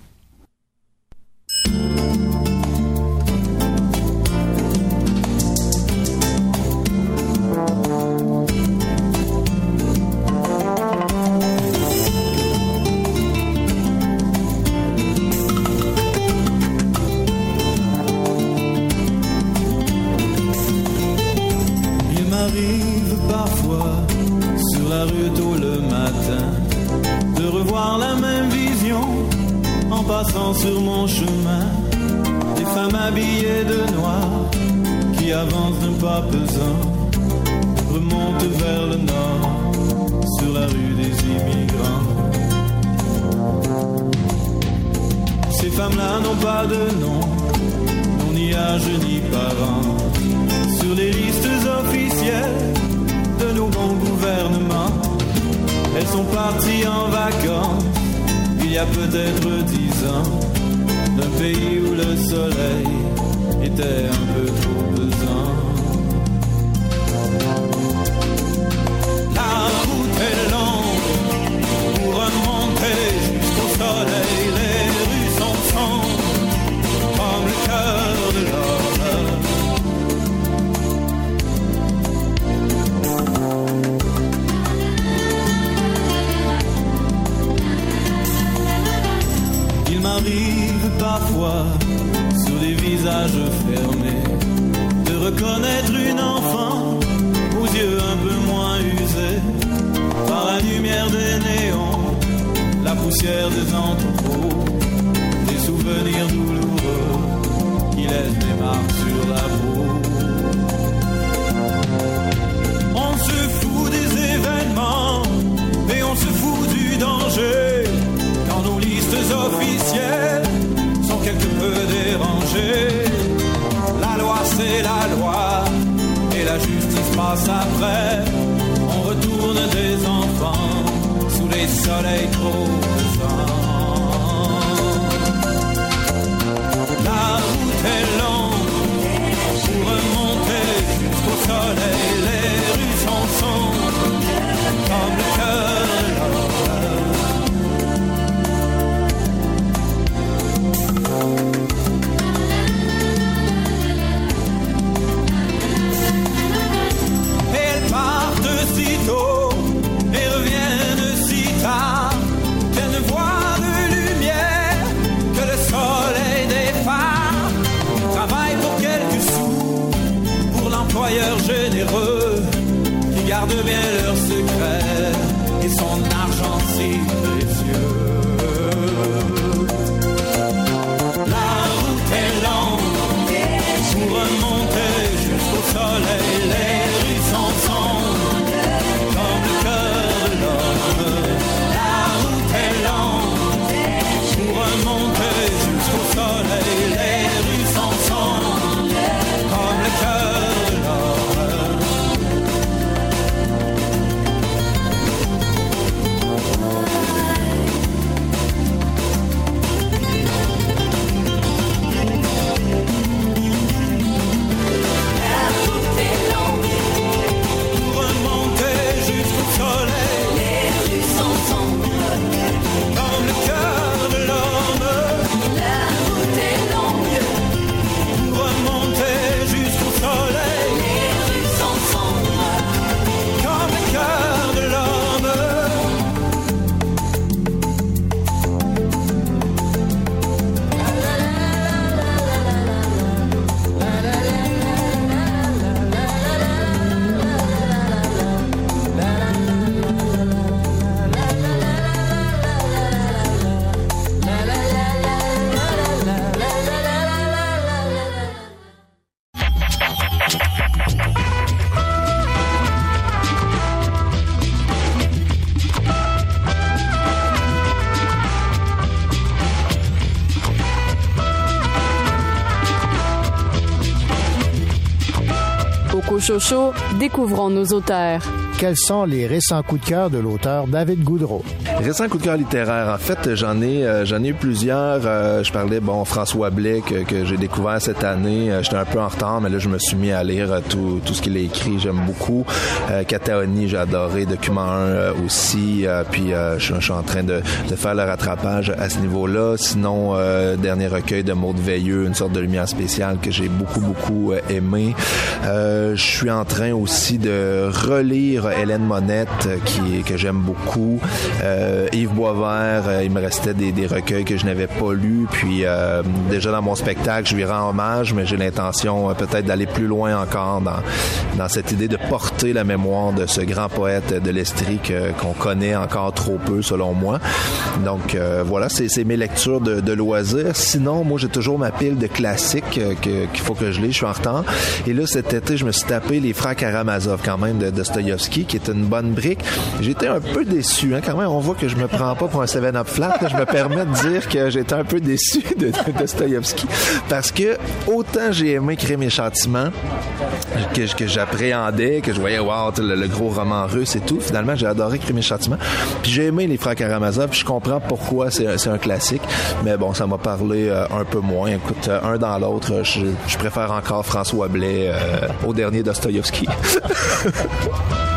Cochocho, découvrons nos auteurs. Quels sont les récents coups de cœur de l'auteur David Goudreau? Récent coup de cœur littéraire. En fait, j'en ai, euh, j'en ai eu plusieurs. Euh, je parlais, bon, François Blais que, j'ai découvert cette année. Euh, J'étais un peu en retard, mais là, je me suis mis à lire tout, tout ce qu'il a écrit. J'aime beaucoup. Euh, Cataoni, j'ai adoré. Document 1 euh, aussi. Puis, je, suis en train de, de faire le rattrapage à ce niveau-là. Sinon, dernier recueil de Maud Veilleux, une sorte de lumière spéciale que j'ai beaucoup, beaucoup aimé. Je suis en train aussi de relire Hélène Monette, qui, que j'aime beaucoup. Yves Boisvert, euh, il me restait des, recueils que je n'avais pas lus. Puis euh, déjà dans mon spectacle, je lui rends hommage, mais j'ai l'intention euh, peut-être d'aller plus loin encore dans, cette idée de porter la mémoire de ce grand poète de l'Estrie qu'on connaît encore trop peu, selon moi. Donc euh, voilà, c'est mes lectures de, de loisirs. Sinon, moi, j'ai toujours ma pile de classiques euh, que- qu'il faut que je lise. Je suis en retard. Et là, cet été, je me suis tapé Les Frères Karamazov, quand même, de Dostoïevski, qui est une bonne brique. J'étais un peu déçu. Hein, quand même, que je me prends pas pour un 7-up flat. Je me permets de dire que j'étais un peu déçu de, de Dostoïevski. Parce que autant j'ai aimé Crime et Châtiment, que, j'appréhendais, que je voyais, wow, le, gros roman russe et tout. Finalement, j'ai adoré Crime et Châtiment. Puis j'ai aimé Les Frères Karamazov, puis je comprends pourquoi c'est un- classique. Mais bon, ça m'a parlé euh, un peu moins. Écoute, euh, un dans l'autre, je, je préfère encore François Blais euh, au dernier Dostoïevski. *laughs*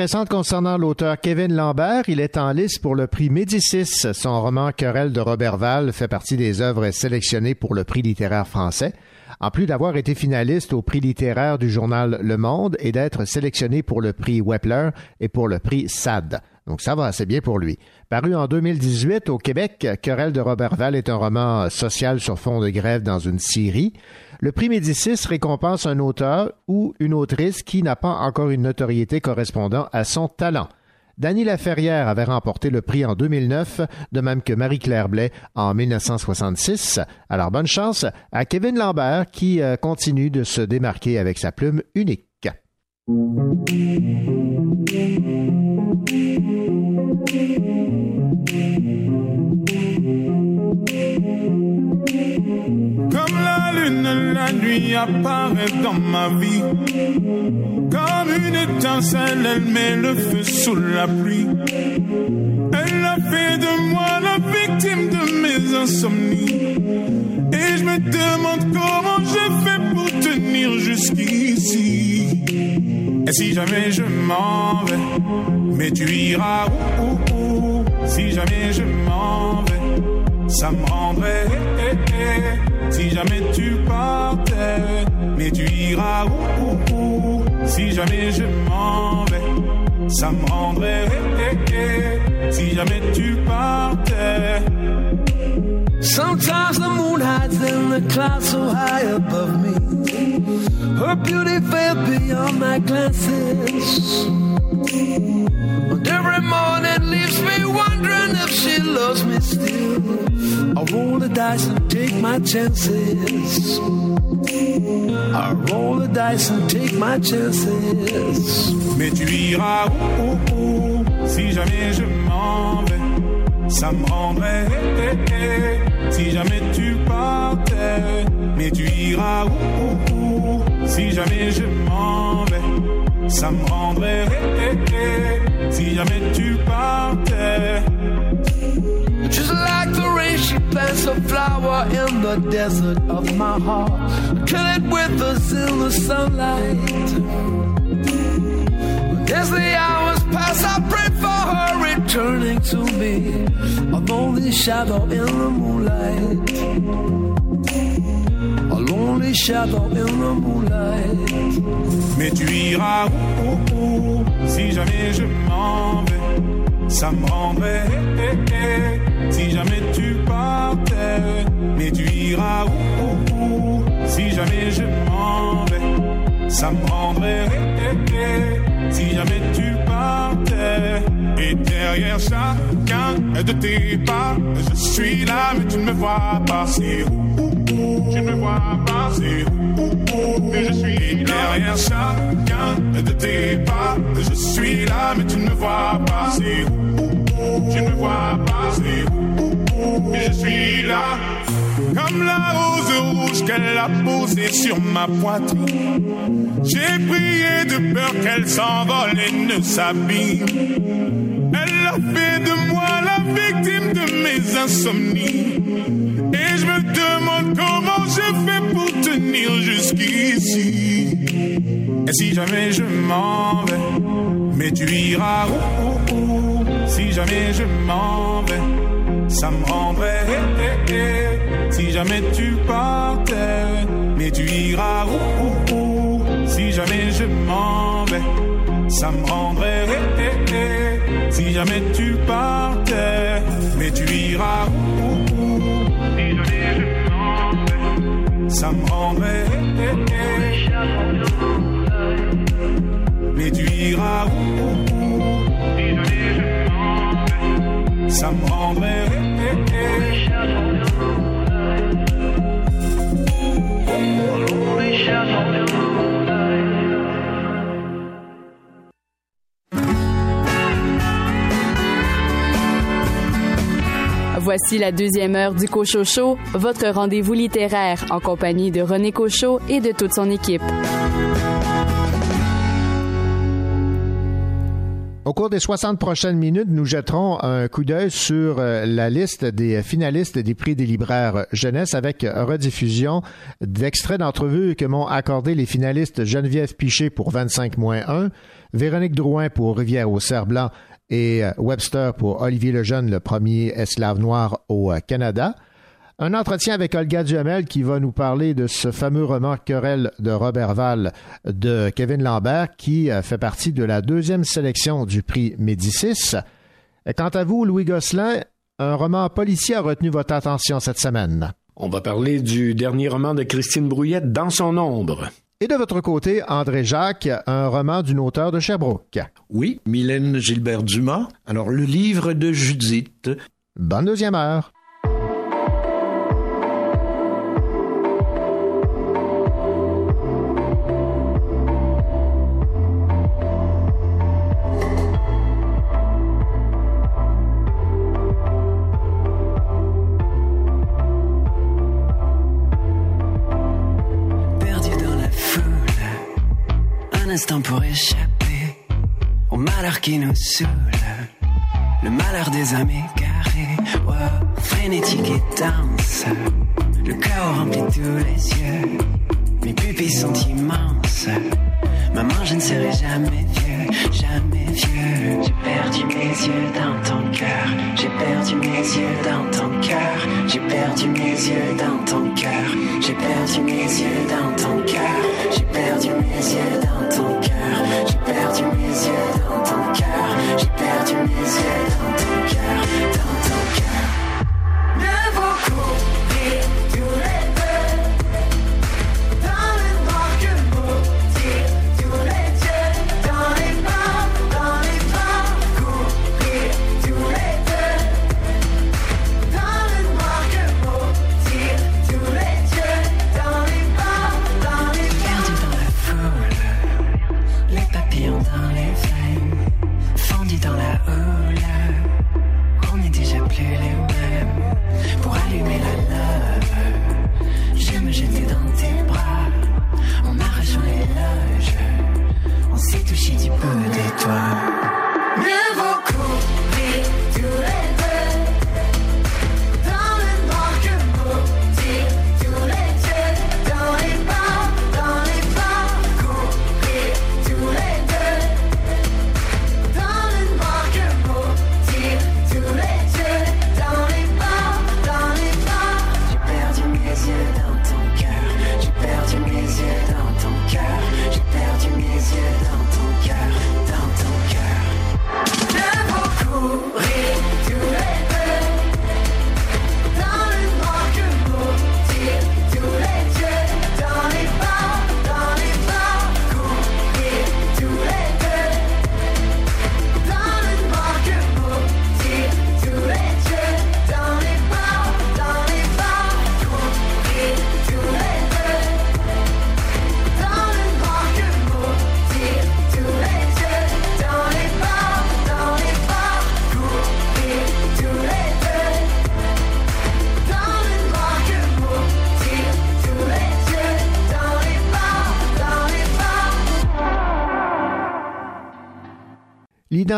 intéressante concernant l'auteur Kevin Lambert. Il est en liste pour le prix Médicis. Son roman Querelle de Robertval fait partie des œuvres sélectionnées pour le prix littéraire français. En plus d'avoir été finaliste au prix littéraire du journal Le Monde et d'être sélectionné pour le prix Wepler et pour le prix SAD. Donc ça va assez bien pour lui. Paru en 2018 au Québec, Querelle de Robertval est un roman social sur fond de grève dans une Syrie. Le prix Médicis récompense un auteur ou une autrice qui n'a pas encore une notoriété correspondant à son talent. Dany Laferrière avait remporté le prix en 2009, de même que Marie-Claire Blais en 1966. Alors bonne chance à Kevin Lambert qui euh, continue de se démarquer avec sa plume unique. Comme la lune, la nuit apparaît dans ma vie. Comme une étincelle, elle met le feu sous la pluie. Elle a fait de moi la victime de mes insomnies. Et je me demande comment j'ai fait pour tenir jusqu'ici. Et si jamais je m'en vais, mais tu iras où, où, où? Si jamais je m'en vais, ça me rendrait. eh, eh, eh. Si jamais tu partais, mais tu iras où, où, Si jamais je m'en vais, ça me rendrait. eh. Si jamais tu partais. Sometimes the moon hides in the clouds so high above me. Her beauty veiled beyond my glances. And every morning leaves me wondering if she loves me still. I roll the dice and take my chances. I roll the dice and take my chances. Mais tu iras où, où, où Si jamais je m'en vais ça me rendrait si jamais tu partais. Mais tu iras où, si jamais je m'en vais? Ça me rendrait si jamais tu partais. Just like the rain, she plants a flower in the desert of my heart. Kill it with us in the sunlight. As the hours pass, I pray returning to me. A lonely shadow in the moonlight. A lonely shadow in the moonlight. Mais tu iras où, où, où si jamais je m'en vais? Ça me rendrait eh, eh, eh. si jamais tu partais. Mais tu iras où, où, si jamais je m'en vais? Ça me rendrait si jamais tu partais. Et derrière chacun de tes pas, je suis là, mais tu ne me vois pas. C'est où, tu ne me vois pas? C'est où, mais je suis là? Derrière chacun de tes pas, je suis là, mais tu ne me vois pas. C'est où, tu ne me vois pas? C'est où, mais je suis là? Comme la rose rouge qu'elle a posée sur ma poitrine. J'ai prié de peur qu'elle s'envole et ne s'abîme. Elle a fait de moi la victime de mes insomnies. Et je me demande comment j'ai fait pour tenir jusqu'ici. Et si jamais je m'en vais, mais tu iras où, où, où? Si jamais je m'en vais, ça me rendrait. Si jamais tu partais, mais tu iras où, où, où? Si jamais je m'en vais, ça me rendrait. Si jamais tu partais, mais tu iras où, ça me rendrait. Mais tu iras où, ça me rendrait. eh. Voici la deuxième heure du Cochocho, votre rendez-vous littéraire en compagnie de René Cochot et de toute son équipe. Au cours des 60 prochaines minutes, nous jetterons un coup d'œil sur euh, la liste des finalistes des prix des libraires jeunesse avec rediffusion d'extraits d'entrevues que m'ont accordé les finalistes Geneviève Piché pour 25-1, Véronique Drouin pour Rivière au Cerf-Blanc et euh, Webster pour Olivier Lejeune, le premier esclave noir au euh, Canada. Un entretien avec Olga Duhamel qui va nous parler de ce fameux roman Querelle de Robert Val de Kevin Lambert qui euh, fait partie de la deuxième sélection du prix Médicis. Quant à vous, Louis Gosselin, un roman policier a retenu votre attention cette semaine. On va parler du dernier roman de Christine Brouillette, Dans son ombre. Et de votre côté, André Jacques, un roman d'une auteure de Sherbrooke. Oui, Mylène Gilbert Dumas. Alors, le livre de Judith. Bonne deuxième heure. Pour échapper au malheur qui nous saoule, le malheur des âmes égarées, wow, frénétique et dense, le chaos remplit tous les yeux, mes pupilles sont immenses, maman je ne serai jamais vieux, jamais j'ai perdu mes yeux dans ton cœur, j'ai perdu mes yeux dans ton cœur, j'ai perdu mes yeux dans ton cœur, j'ai perdu mes yeux dans ton cœur, j'ai perdu mes yeux dans ton cœur, j'ai perdu mes yeux dans ton cœur, j'ai perdu mes yeux dans ton cœur.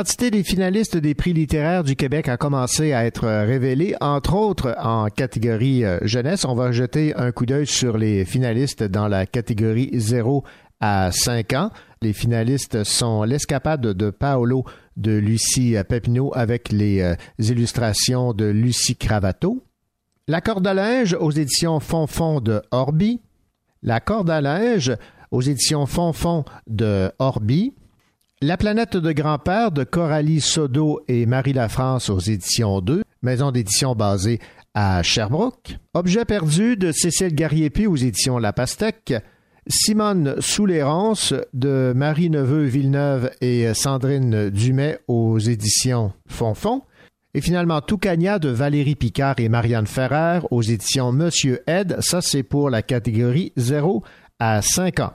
L'identité des finalistes des prix littéraires du Québec a commencé à être révélée, entre autres en catégorie euh, jeunesse. On va jeter un coup d'œil sur les finalistes dans la catégorie 0 à 5 ans. Les finalistes sont L'escapade de Paolo de Lucie Pepineau avec les euh, illustrations de Lucie Cravato. La corde à linge aux éditions Fonfon de Orbi. La corde à linge aux éditions Fonfon de Orbi. La planète de grand-père de Coralie Sodo et Marie Lafrance aux éditions 2, maison d'édition basée à Sherbrooke. Objet perdu de Cécile Garriépi aux éditions La Pastèque. Simone Soulérance de Marie Neveu Villeneuve et Sandrine Dumais aux éditions Fonfon. Et finalement, Toucania de Valérie Picard et Marianne Ferrer aux éditions Monsieur Ed. Ça, c'est pour la catégorie 0 à 5 ans.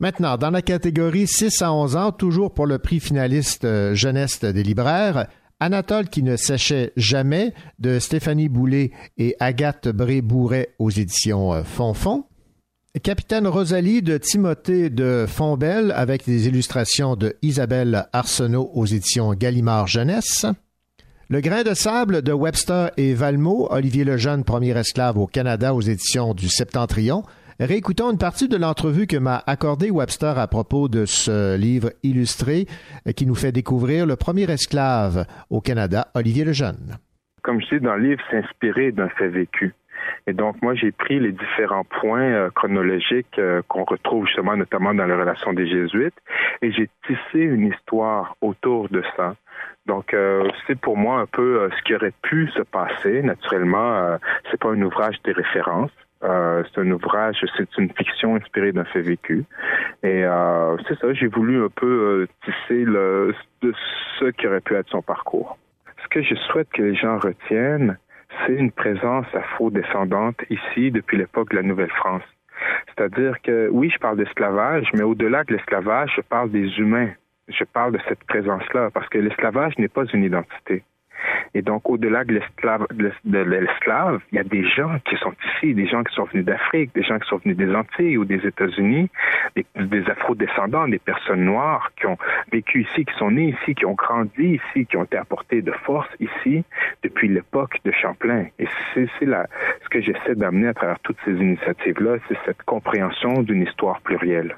Maintenant, dans la catégorie 6 à 11 ans, toujours pour le prix finaliste euh, jeunesse des libraires, Anatole qui ne séchait jamais de Stéphanie Boulet et Agathe Bré-Bourret aux éditions euh, Fonfon. Capitaine Rosalie de Timothée de Fontbelle avec des illustrations de Isabelle Arsenault aux éditions Gallimard Jeunesse. Le grain de sable de Webster et Valmont, Olivier Lejeune, premier esclave au Canada aux éditions du Septentrion. Réécoutons une partie de l'entrevue que m'a accordé Webster à propos de ce livre illustré qui nous fait découvrir le premier esclave au Canada, Olivier Lejeune. Comme je dis dans le livre, c'est inspiré d'un fait vécu. Et donc, moi, j'ai pris les différents points euh, chronologiques euh, qu'on retrouve justement notamment dans les relations des Jésuites et j'ai tissé une histoire autour de ça. Donc, euh, c'est pour moi un peu ce qui aurait pu se passer. Naturellement, c'est pas un ouvrage des références. c'est un ouvrage, c'est une fiction inspirée d'un fait vécu. Et c'est ça, j'ai voulu un peu tisser le, de ce qui aurait pu être son parcours. Ce que je souhaite que les gens retiennent, c'est une présence afro-descendante ici depuis l'époque de la Nouvelle-France. C'est-à-dire que oui, je parle d'esclavage, mais au-delà de l'esclavage, je parle des humains. Je parle de cette présence-là parce que l'esclavage n'est pas une identité. Et donc, au-delà de l'esclave, il y a des gens qui sont ici, des gens qui sont venus d'Afrique, des gens qui sont venus des Antilles ou des États-Unis, des, des afro-descendants, des personnes noires qui ont vécu ici, qui sont nées ici, qui ont grandi ici, qui ont été apportés de force ici depuis l'époque de Champlain. Et c'est ce que j'essaie d'amener à travers toutes ces initiatives-là, c'est cette compréhension d'une histoire plurielle.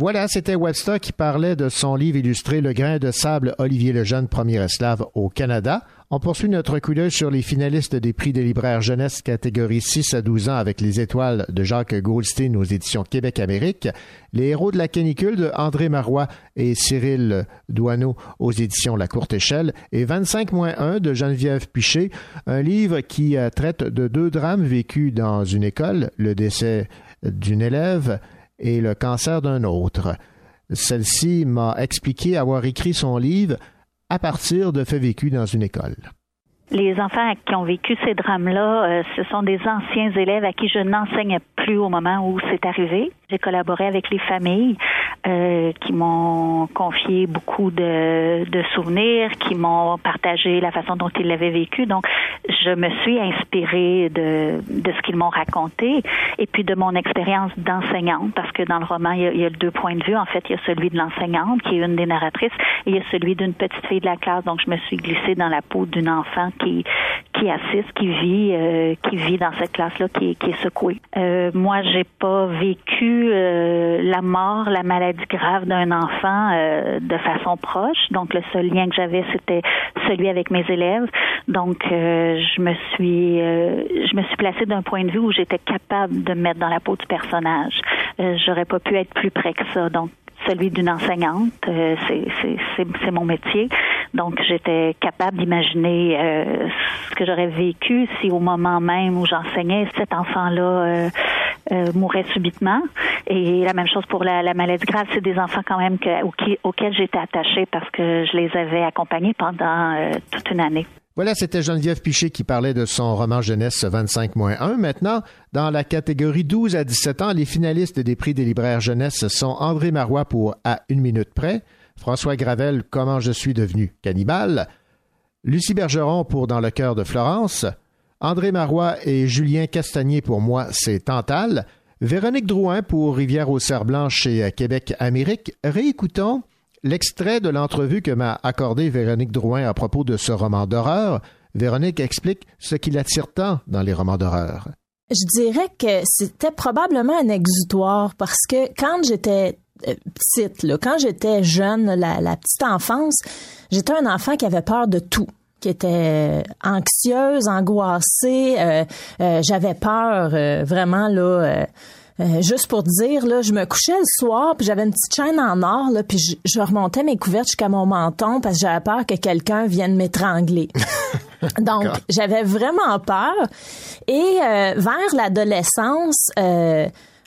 Voilà, c'était Webster qui parlait de son livre illustré Le grain de sable, Olivier Lejeune, premier esclave au Canada. On poursuit notre coup d'œil sur les finalistes des prix des libraires jeunesse catégorie 6 à 12 ans avec les étoiles de Jacques Goldstein aux éditions Québec-Amérique, les héros de la canicule de André Marois et Cyril Douaneau aux éditions La Courte Échelle et 25-1 de Geneviève Piché, un livre qui euh, traite de deux drames vécus dans une école, le décès d'une élève et le cancer d'un autre. Celle-ci m'a expliqué avoir écrit son livre à partir de faits vécus dans une école. Les enfants qui ont vécu ces drames-là, euh, ce sont des anciens élèves à qui je n'enseigne plus au moment où c'est arrivé. J'ai collaboré avec les familles euh, qui m'ont confié beaucoup de, souvenirs, qui m'ont partagé la façon dont ils l'avaient vécu. Donc, je me suis inspirée de, ce qu'ils m'ont raconté et puis de mon expérience d'enseignante, parce que dans le roman, il y, a, deux points de vue. En fait, il y a celui de l'enseignante, qui est une des narratrices, et il y a celui d'une petite fille de la classe. Donc, je me suis glissée dans la peau d'une enfant qui assiste, qui vit, euh, qui vit dans cette classe-là, qui, qui est secouée. Euh, moi, j'ai pas vécu euh, la mort, la maladie grave d'un enfant euh, de façon proche. Donc, le seul lien que j'avais, c'était celui avec mes élèves. Donc, euh, je me suis, je me suis placée d'un point de vue où j'étais capable de me mettre dans la peau du personnage. J'aurais pas pu être plus près que ça. Donc, celui d'une enseignante. C'est mon métier. Donc, j'étais capable d'imaginer euh, ce que j'aurais vécu si au moment même où j'enseignais, cet enfant-là euh, euh, mourait subitement. Et la même chose pour la, la maladie grave, c'est des enfants quand même que, auxquels j'étais attachée parce que je les avais accompagnés pendant toute une année. Voilà, c'était Geneviève Piché qui parlait de son roman jeunesse 25-1. Maintenant, dans la catégorie 12 à 17 ans, les finalistes des prix des libraires jeunesse sont André Marois pour À une minute près, François Gravel, Comment je suis devenu cannibale, Lucie Bergeron pour Dans le cœur de Florence, André Marois et Julien Castagnier pour Moi, c'est Tantal, Véronique Drouin pour Rivière aux Serres Blanches chez Québec Amérique. Réécoutons L'extrait de l'entrevue que m'a accordé Véronique Drouin à propos de ce roman d'horreur, Véronique explique ce qui l'attire tant dans les romans d'horreur. Je dirais que c'était probablement un exutoire parce que quand j'étais euh, petite, là, quand j'étais jeune, la, petite enfance, j'étais un enfant qui avait peur de tout qui était anxieuse, angoissée, euh, euh, j'avais peur vraiment là euh, juste pour dire, là, je me couchais le soir, puis j'avais une petite chaîne en or, là, puis je, remontais mes couvertes jusqu'à mon menton parce que j'avais peur que quelqu'un vienne m'étrangler. *laughs* Donc, j'avais vraiment peur. Et euh, vers l'adolescence, euh,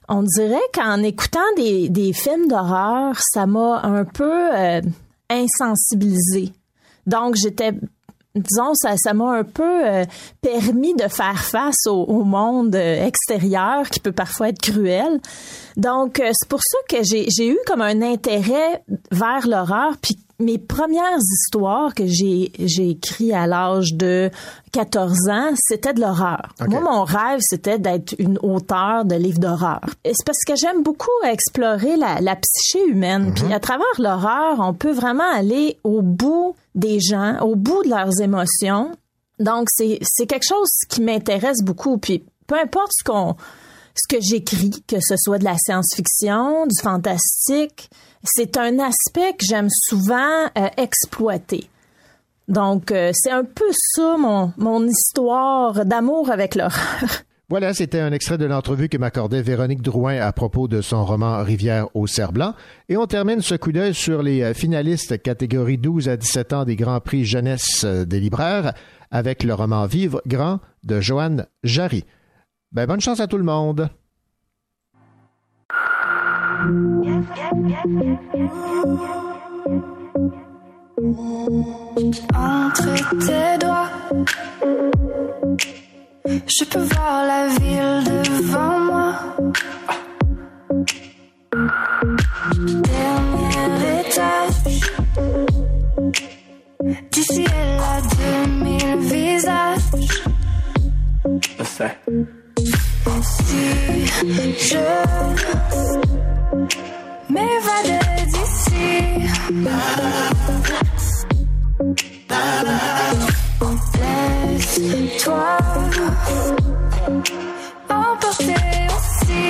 on dirait qu'en écoutant des, films d'horreur, ça m'a un peu insensibilisée. Donc, j'étais disons, ça, ça m'a un peu euh, permis de faire face au, monde euh, extérieur qui peut parfois être cruel. Donc, euh, c'est pour ça que j'ai eu comme un intérêt vers l'horreur. Puis mes premières histoires que j'ai j'ai écrit à l'âge de 14 ans, c'était de l'horreur. Moi, mon rêve, c'était d'être une auteure de livres d'horreur. C'est parce que j'aime beaucoup explorer la, la psyché humaine. Puis à travers l'horreur, on peut vraiment aller au bout des gens, au bout de leurs émotions. Donc, c'est c'est quelque chose qui m'intéresse beaucoup. Puis peu importe ce qu'on ce que j'écris, que ce soit de la science-fiction, du fantastique, c'est un aspect que j'aime souvent euh, exploiter. Donc, euh, c'est un peu ça mon, mon histoire d'amour avec l'horreur. *laughs* Voilà, c'était un extrait de l'entrevue que m'accordait Véronique Drouin à propos de son roman Rivière au cerf-blanc. Et on termine ce coup d'œil sur les euh, finalistes catégorie 12 à 17 ans des Grands Prix jeunesse des libraires avec le roman Vivre grand de Joanne Jarry. Ben, bonne chance à tout le monde. Entre tes doigts, je peux voir la ville devant moi. Dernier étage, d'ici elle a 2000 visages. Si je m'évadais d'ici. Laisse-toi emporter aussi.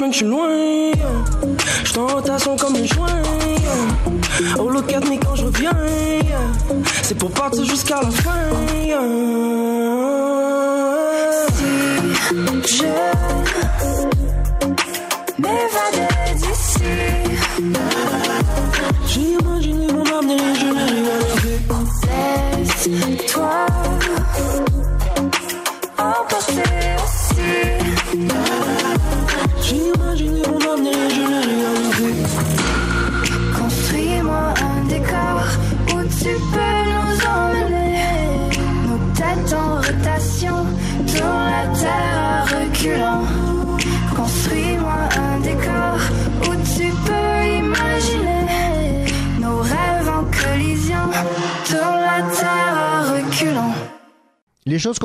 Tu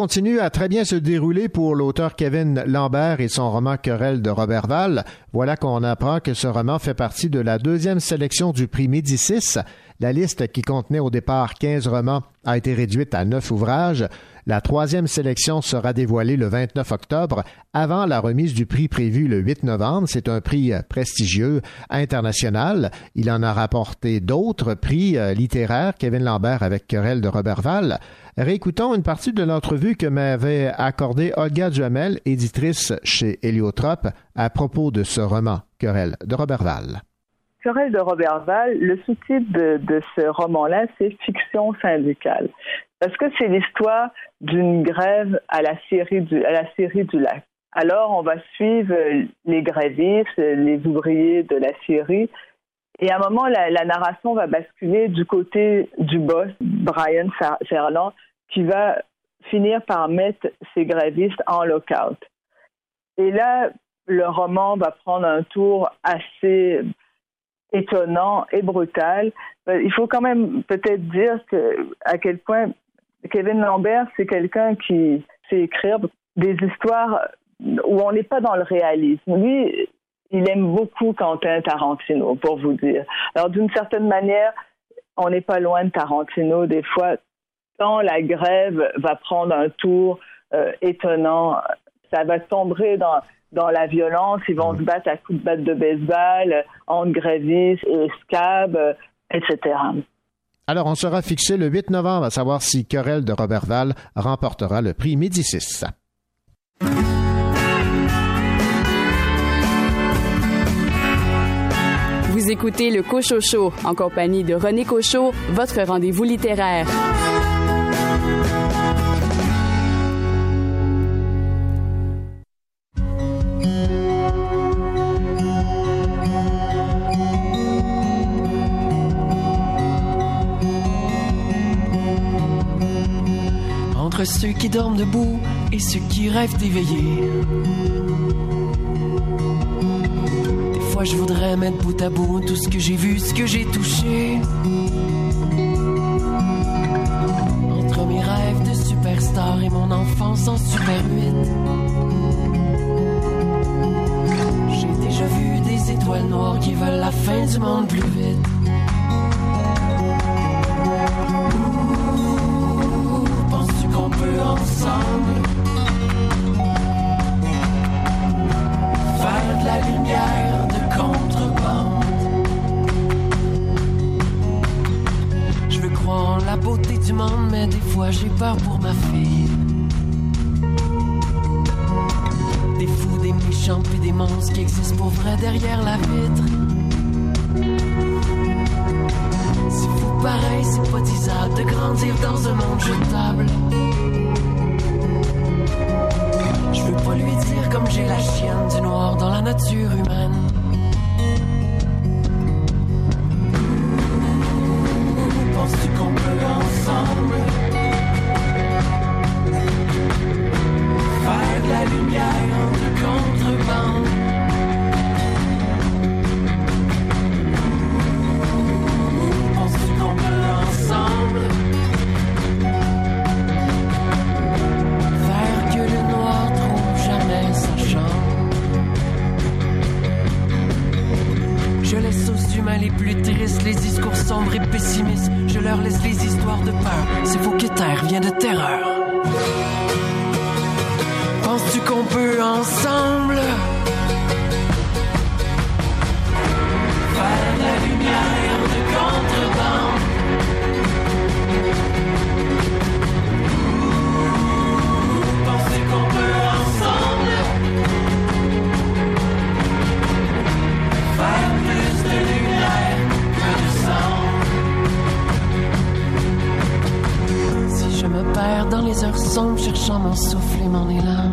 Continuent à très bien se dérouler pour l'auteur Kevin Lambert et son roman Querelle de Robert Val. Voilà qu'on apprend que ce roman fait partie de la deuxième sélection du prix Médicis La liste qui contenait au départ 15 romans a été réduite à 9 ouvrages. La troisième sélection sera dévoilée le 29 octobre avant la remise du prix prévu le 8 novembre. C'est un prix euh, prestigieux international. Il en a rapporté d'autres prix euh, littéraires. Kevin Lambert avec Querelle de Robertval. Réécoutons une partie de l'entrevue que m'avait accordée Olga Duhamel, éditrice chez Héliotrope, à propos de ce roman, Querelle de Robertval. Querelle de Robertval, le sous-titre de, ce roman-là, c'est Fiction syndicale. Parce que c'est l'histoire d'une grève à la série du, à la série du lac. Alors, on va suivre les grévistes, les ouvriers de la série. Et à un moment, la narration va basculer du côté du boss, Brian Ferland, qui va finir par mettre ces grévistes en lockout. Et là, le roman va prendre un tour assez étonnant et brutal. Il faut quand même peut-être dire à quel point Kevin Lambert, c'est quelqu'un qui sait écrire des histoires où on n'est pas dans le réalisme. Lui, il aime beaucoup Quentin Tarantino, pour vous dire. Alors, d'une certaine manière, on n'est pas loin de Tarantino. Des fois, quand la grève va prendre un tour euh, étonnant, ça va tomber dans, dans la violence. Ils vont se battre à coups de batte de baseball, entre grévistes et scab, etc. Alors, on sera fixé le 8 novembre à savoir si Querelle de Robertval remportera le prix Médicis. Écoutez le Cochocho en compagnie de René Cochot, votre rendez-vous littéraire. Entre ceux qui dorment debout et ceux qui rêvent d'éveiller. Des fois, je voudrais mettre bout à bout tout ce que j'ai vu, ce que j'ai touché. Entre mes rêves de superstar et mon enfance en super 8. J'ai déjà vu des étoiles noires qui veulent la fin du monde plus vite. Penses-tu qu'on peut ensemble faire de la lumière beauté du monde, mais des fois j'ai peur pour ma fille. Des fous, des méchants, puis des monstres qui existent pour vrai derrière la vitre. C'est fou pareil, c'est pas disable de grandir dans un monde jetable. Je veux pas lui dire comme j'ai la chienne du noir dans la nature humaine. Dans les heures sombres, cherchant mon souffle et mon élan.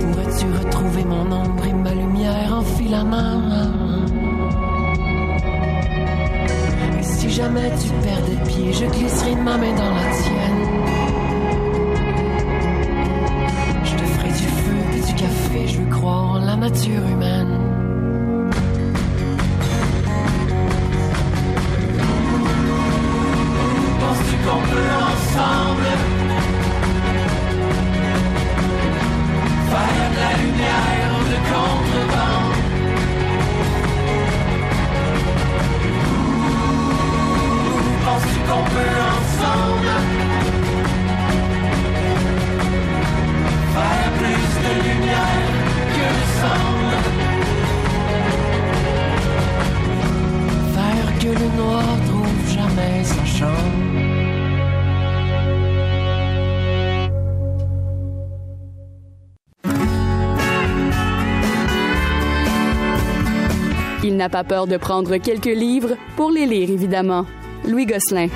Pourrais-tu retrouver mon ombre et ma lumière en filament? Pas peur de prendre quelques livres pour les lire, évidemment. Louis Gosselin.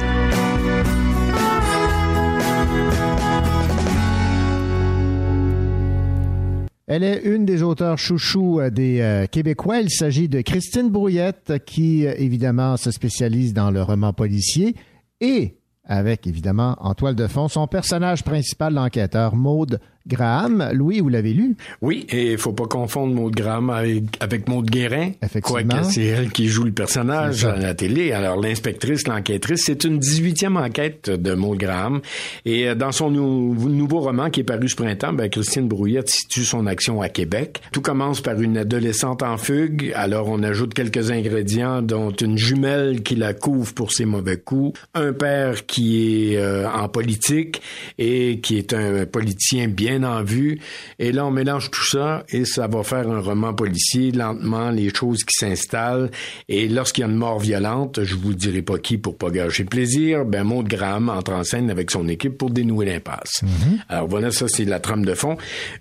Elle est une des auteurs chouchous euh, des euh, Québécois. Il s'agit de Christine Brouillette, qui euh, évidemment se spécialise dans le roman policier et avec évidemment en toile de fond son personnage principal, l'enquêteur Maude Graham. Louis, vous l'avez lu? Oui, et il faut pas confondre Maud Graham avec, avec Maud Guérin. Effectivement. Quoique c'est elle qui joue le personnage à la télé. Alors, l'inspectrice, l'enquêtrice, c'est une 18e enquête de Maud Graham. Et euh, dans son nou- nouveau roman qui est paru ce printemps, ben, Christine Brouillette situe son action à Québec. Tout commence par une adolescente en fugue. Alors, on ajoute quelques ingrédients, dont une jumelle qui la couvre pour ses mauvais coups, un père qui est euh, en politique et qui est un politicien bien en vue. Et là, on mélange tout ça et ça va faire un roman policier. Lentement, les choses qui s'installent. Et lorsqu'il y a une mort violente, je vous dirai pas qui pour pas gâcher le plaisir, ben Maud Graham entre en scène avec son équipe pour dénouer l'impasse. Alors voilà, ça c'est la trame de fond.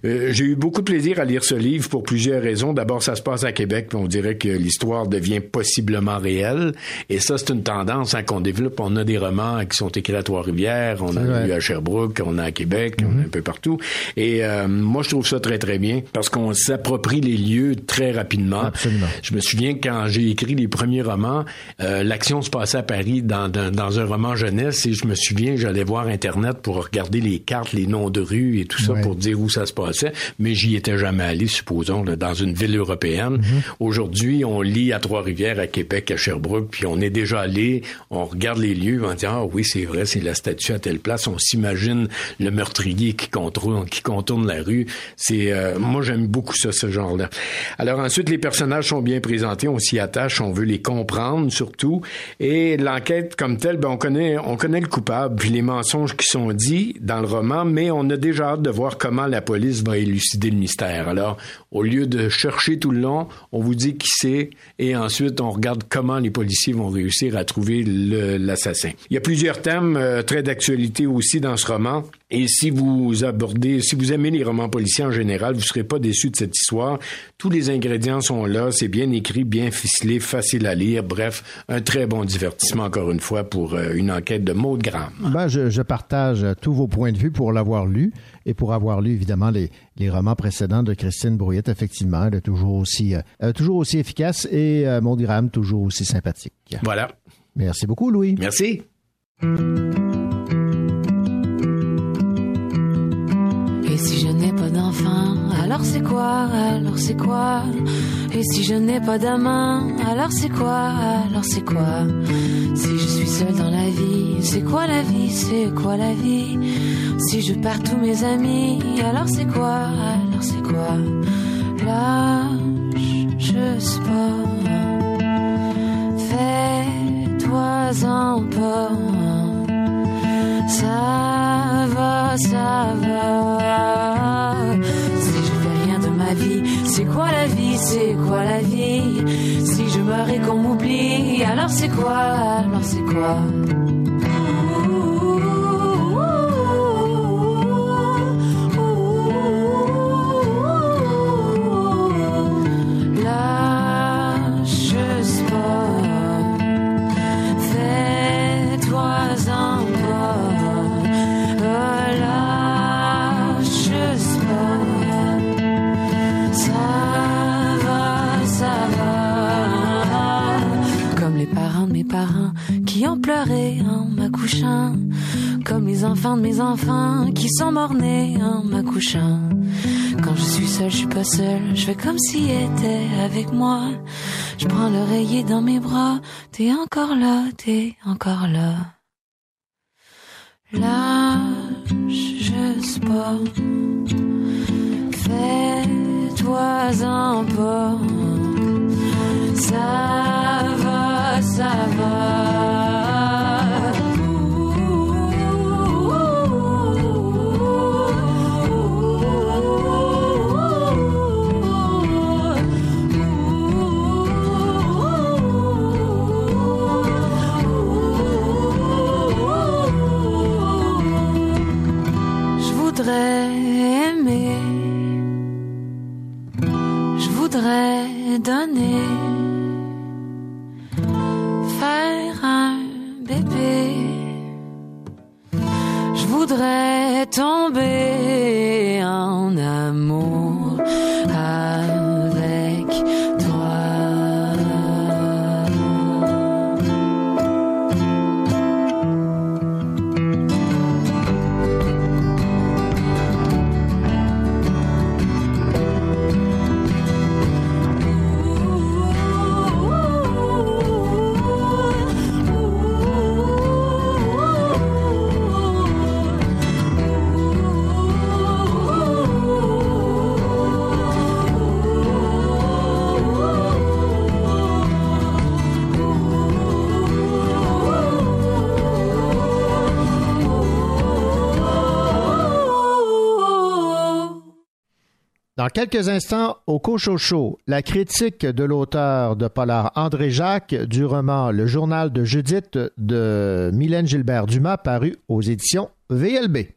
Euh, J'ai eu beaucoup de plaisir à lire ce livre pour plusieurs raisons. D'abord, ça se passe à Québec, on dirait que l'histoire devient possiblement réelle. Et ça, c'est une tendance hein, qu'on développe. On a des romans qui sont écrits à Trois-Rivières, on en a eu à Sherbrooke, on a à Québec, on a un peu partout. Et euh, moi, je trouve ça très, très bien parce qu'on s'approprie les lieux très rapidement. Absolument. Je me souviens quand j'ai écrit les premiers romans, euh, l'action se passait à Paris dans, dans, dans un roman jeunesse et je me souviens, j'allais voir Internet pour regarder les cartes, les noms de rues et tout ça Ouais. pour dire où ça se passait, mais j'y étais jamais allé, supposons, là, dans une ville européenne. Aujourd'hui, on lit à Trois-Rivières, à Québec, à Sherbrooke, puis on est déjà allé, on regarde les lieux, on dit, ah oui, c'est vrai, c'est la statue à telle place, on s'imagine le meurtrier qui contourne, qui contourne la rue. C'est, euh, moi, j'aime beaucoup ça, ce genre-là. Alors ensuite, les personnages sont bien présentés, on s'y attache, on veut les comprendre surtout, et l'enquête comme telle, ben, on connaît, on connaît le coupable, puis les mensonges qui sont dits dans le roman, mais on a déjà hâte de voir comment la police va élucider le mystère. Alors, au lieu de chercher tout le long, on vous dit qui c'est, et ensuite on regarde comment les policiers vont réussir à trouver l'assassin. Il y a plusieurs thèmes euh, très d'actualité aussi dans ce roman, et si vous abordez, si vous aimez les romans policiers en général, vous serez pas déçus de cette histoire. Tous les ingrédients sont là, c'est bien écrit, bien ficelé, facile à lire. Bref, un très bon divertissement encore une fois pour euh, une enquête de Maud Graham. Ben, je, je partage euh, tous vos points de vue pour l'avoir lu et pour avoir lu évidemment les, les romans précédents de Christine Brouillette. Effectivement, elle est toujours aussi, euh, toujours aussi efficace et euh, Maud Graham toujours aussi sympathique. Voilà. Merci beaucoup, Louis. Merci. Et si je n'ai pas d'enfant, alors c'est quoi Alors c'est quoi? Et si je n'ai pas d'amant, alors c'est quoi Alors c'est quoi? Si je suis seule dans la vie, c'est quoi la vie C'est quoi la vie? Si je perds tous mes amis, alors c'est quoi Alors c'est quoi? Lâche, je sport. Fais-toi-en pas. Ça Si je fais rien de ma vie, c'est quoi la vie, c'est quoi la vie? Si je meurs et qu'on m'oublie, alors c'est quoi, alors c'est quoi? Qui ont pleuré en m'accouchant. Comme les enfants de mes enfants qui sont morts-nés en m'accouchant. Quand je suis seule, je suis pas seule. Je fais comme s'il était avec moi. Je prends l'oreiller dans mes bras. T'es encore là, t'es encore là. Lâche juste pas. Fais-toi-en pas. Ça va, ça va. voudrais aimer, je voudrais donner, faire un bébé, je voudrais tomber en amour. Dans quelques instants, au Cochocho, la critique de l'auteur de Polar André Jacques du roman Le journal de Judith de Mylène Gilbert Dumas paru aux éditions VLB.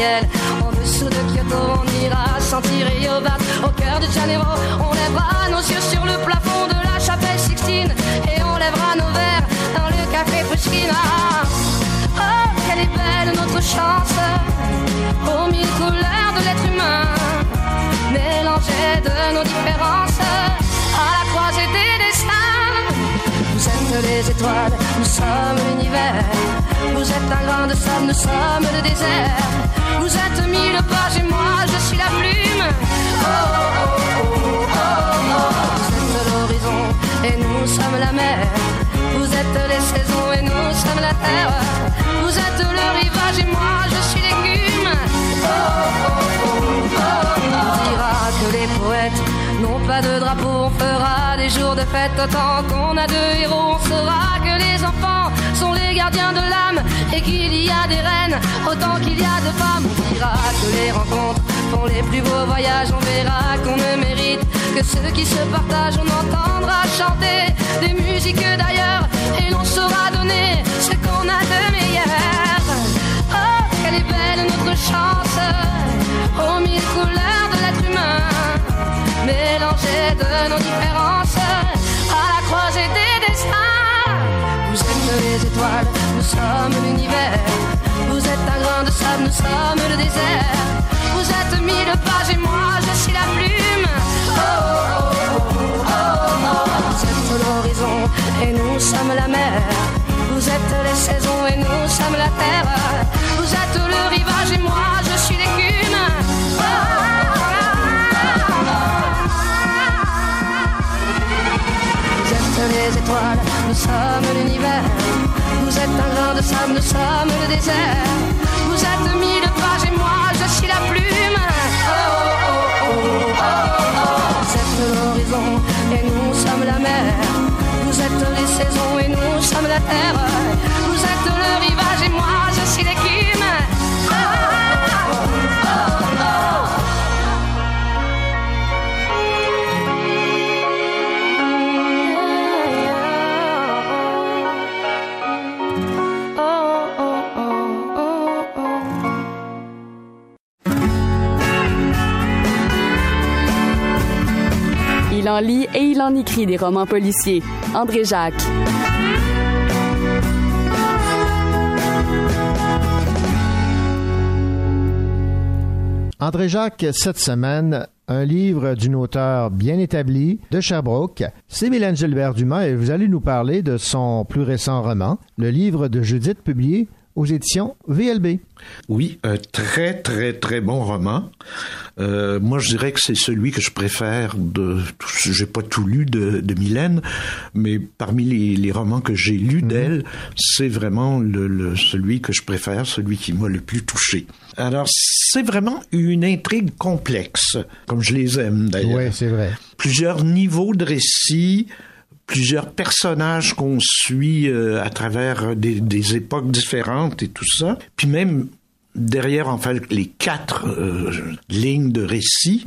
En dessous de Kyoto, on ira sentir Rio au cœur de Janeiro. On lèvera nos yeux sur le plafond de la chapelle Sixtine et on lèvera nos verres dans le café Pushkin. Ah, Oh, quelle est belle notre chance aux mille couleurs de l'être humain, mélangées de nos différences à la croisée des destins. Vous êtes les étoiles, nous sommes l'univers. Vous êtes un grain de sable, nous sommes le désert. Vous êtes mille pages et moi je suis la plume. Oh, oh, oh, oh, oh, oh. Vous êtes l'horizon et nous sommes la mer. Vous êtes les saisons et nous sommes la terre. Vous êtes le rivage et moi je suis l'écume. Oh, oh, oh, oh, oh. On dira que les poètes n'ont pas de drapeau. On fera des jours de fête autant qu'on a de héros. On saura que les qu'il y a des reines Autant qu'il y a de femmes, on dira que les rencontres font les plus beaux voyages. On verra qu'on ne mérite que ceux qui se partagent. On entendra chanter des musiques d'ailleurs et l'on saura donner ce qu'on a de meilleur. Oh, quelle est belle notre chance aux mille couleurs de l'être humain, mélangées de nos différences à la croisée les étoiles, nous sommes l'univers. Vous êtes un grain de sable, nous sommes le désert. Vous êtes mille pages et moi je suis la plume. Oh, oh, oh, oh, oh. Vous êtes l'horizon et nous sommes la mer. Vous êtes les saisons et nous sommes la terre. Vous êtes le rivage et moi je suis l'écume. Oh, Vous êtes les étoiles, sommes l'univers. Vous êtes un grain de sable, nous sommes le désert. Et il en écrit des romans policiers. André Jacques. André Jacques, cette semaine, un livre d'une auteure bien établie de Sherbrooke. C'est Mylène Gilbert Dumas et vous allez nous parler de son plus récent roman, le livre de Judith publié aux éditions VLB. Oui, un très très très bon roman. Euh, moi, je dirais que c'est celui que je préfère de. J'ai pas tout lu de, de Mylène, mais parmi les, les romans que j'ai lus d'elle, c'est vraiment le, le- celui que je préfère, celui qui m'a le plus touché. Alors, c'est vraiment une intrigue complexe, comme je les aime d'ailleurs. Oui, c'est vrai. Plusieurs niveaux de récit, plusieurs personnages qu'on suit euh, à travers des, des époques différentes et tout ça. Puis même derrière, enfin, les quatre euh, lignes de récit,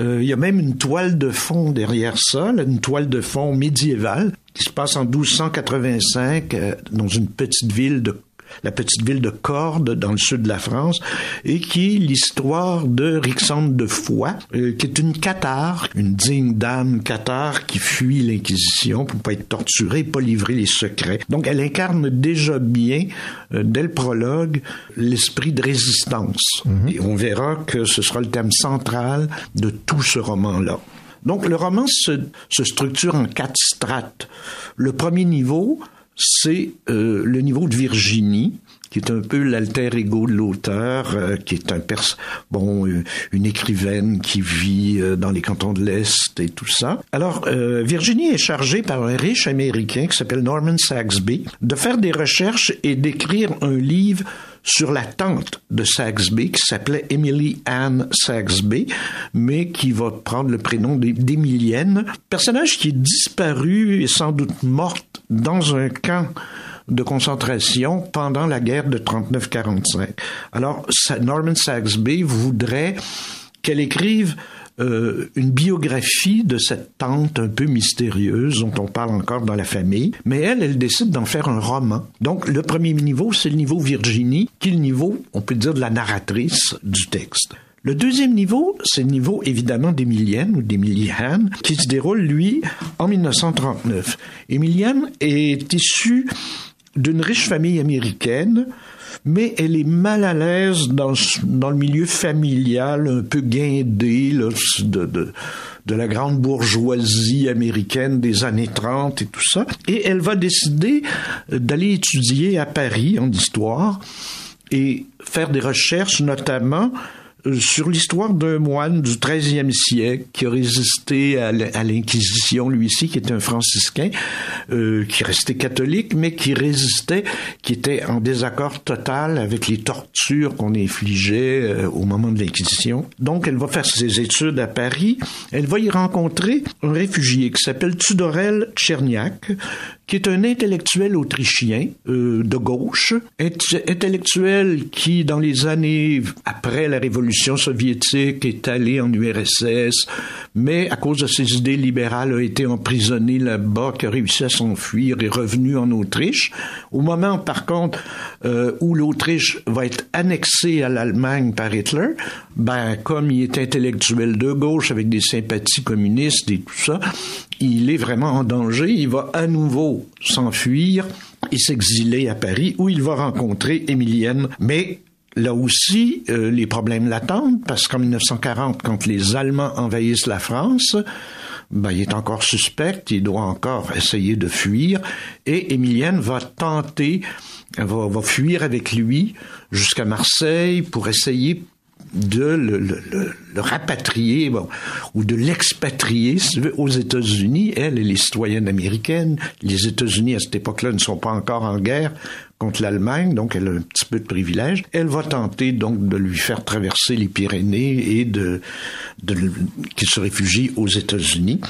euh, il y a même une toile de fond derrière ça, là, une toile de fond médiévale qui se passe en 1285 euh, dans une petite ville de la petite ville de Cordes dans le sud de la France et qui est l'histoire de Rixande de Foix euh, qui est une cathare, une digne dame cathare qui fuit l'Inquisition pour pas être torturée, pas livrer les secrets. Donc elle incarne déjà bien euh, dès le prologue l'esprit de résistance et on verra que ce sera le thème central de tout ce roman-là. Donc le roman se, se structure en quatre strates. Le premier niveau, c'est euh, le niveau de Virginie, qui est un peu l'alter ego de l'auteur, euh, qui est un pers bon euh, une écrivaine qui vit euh, dans les cantons de l'Est et tout ça. Alors euh, Virginie est chargée par un riche américain qui s'appelle Norman Saxby de faire des recherches et d'écrire un livre sur la tante de Saxby qui s'appelait Emily Anne Saxby, mais qui va prendre le prénom d'Émilienne, personnage qui est disparu et sans doute morte dans un camp de concentration pendant la guerre de 39-45. Alors, Norman Saxby voudrait qu'elle écrive euh, une biographie de cette tante un peu mystérieuse dont on parle encore dans la famille, mais elle, elle décide d'en faire un roman. Donc, le premier niveau, c'est le niveau Virginie, qui est le niveau, on peut dire, de la narratrice du texte. Le deuxième niveau, c'est le niveau évidemment d'Emilienne ou d'Emiliane, qui se déroule, lui, en 1939. Emilienne est issue d'une riche famille américaine, mais elle est mal à l'aise dans, dans le milieu familial, un peu guindé de, de, la grande bourgeoisie américaine des années 30 et tout ça. Et elle va décider d'aller étudier à Paris en histoire et faire des recherches notamment sur l'histoire d'un moine du 13e siècle qui a résisté à l'Inquisition, lui ici, qui était un franciscain, euh, qui restait catholique, mais qui résistait, qui était en désaccord total avec les tortures qu'on infligeait euh, au moment de l'Inquisition. Donc, elle va faire ses études à Paris. Elle va y rencontrer un réfugié qui s'appelle Tudorel Tcherniak, qui est un intellectuel autrichien euh, de gauche, int- intellectuel qui, dans les années après la révolution soviétique, est allé en URSS, mais à cause de ses idées libérales a été emprisonné là-bas, qui a réussi à s'enfuir et revenu en Autriche. Au moment, par contre, euh, où l'Autriche va être annexée à l'Allemagne par Hitler, ben, comme il est intellectuel de gauche avec des sympathies communistes et tout ça, il est vraiment en danger. Il va à nouveau s'enfuir et s'exiler à Paris où il va rencontrer Émilienne. Mais Là aussi, euh, les problèmes l'attendent parce qu'en 1940, quand les Allemands envahissent la France, ben, il est encore suspect, il doit encore essayer de fuir, et Émilienne va tenter, va, va fuir avec lui jusqu'à Marseille pour essayer de le, le- le- le rapatrier bon, ou de l'expatrier aux États-Unis. Elle, elle est citoyenne américaine. Les États-Unis, à cette époque-là, ne sont pas encore en guerre contre l'Allemagne, donc elle a un petit peu de privilèges. Elle va tenter donc de lui faire traverser les Pyrénées et de, de qu'il se réfugie aux États-Unis.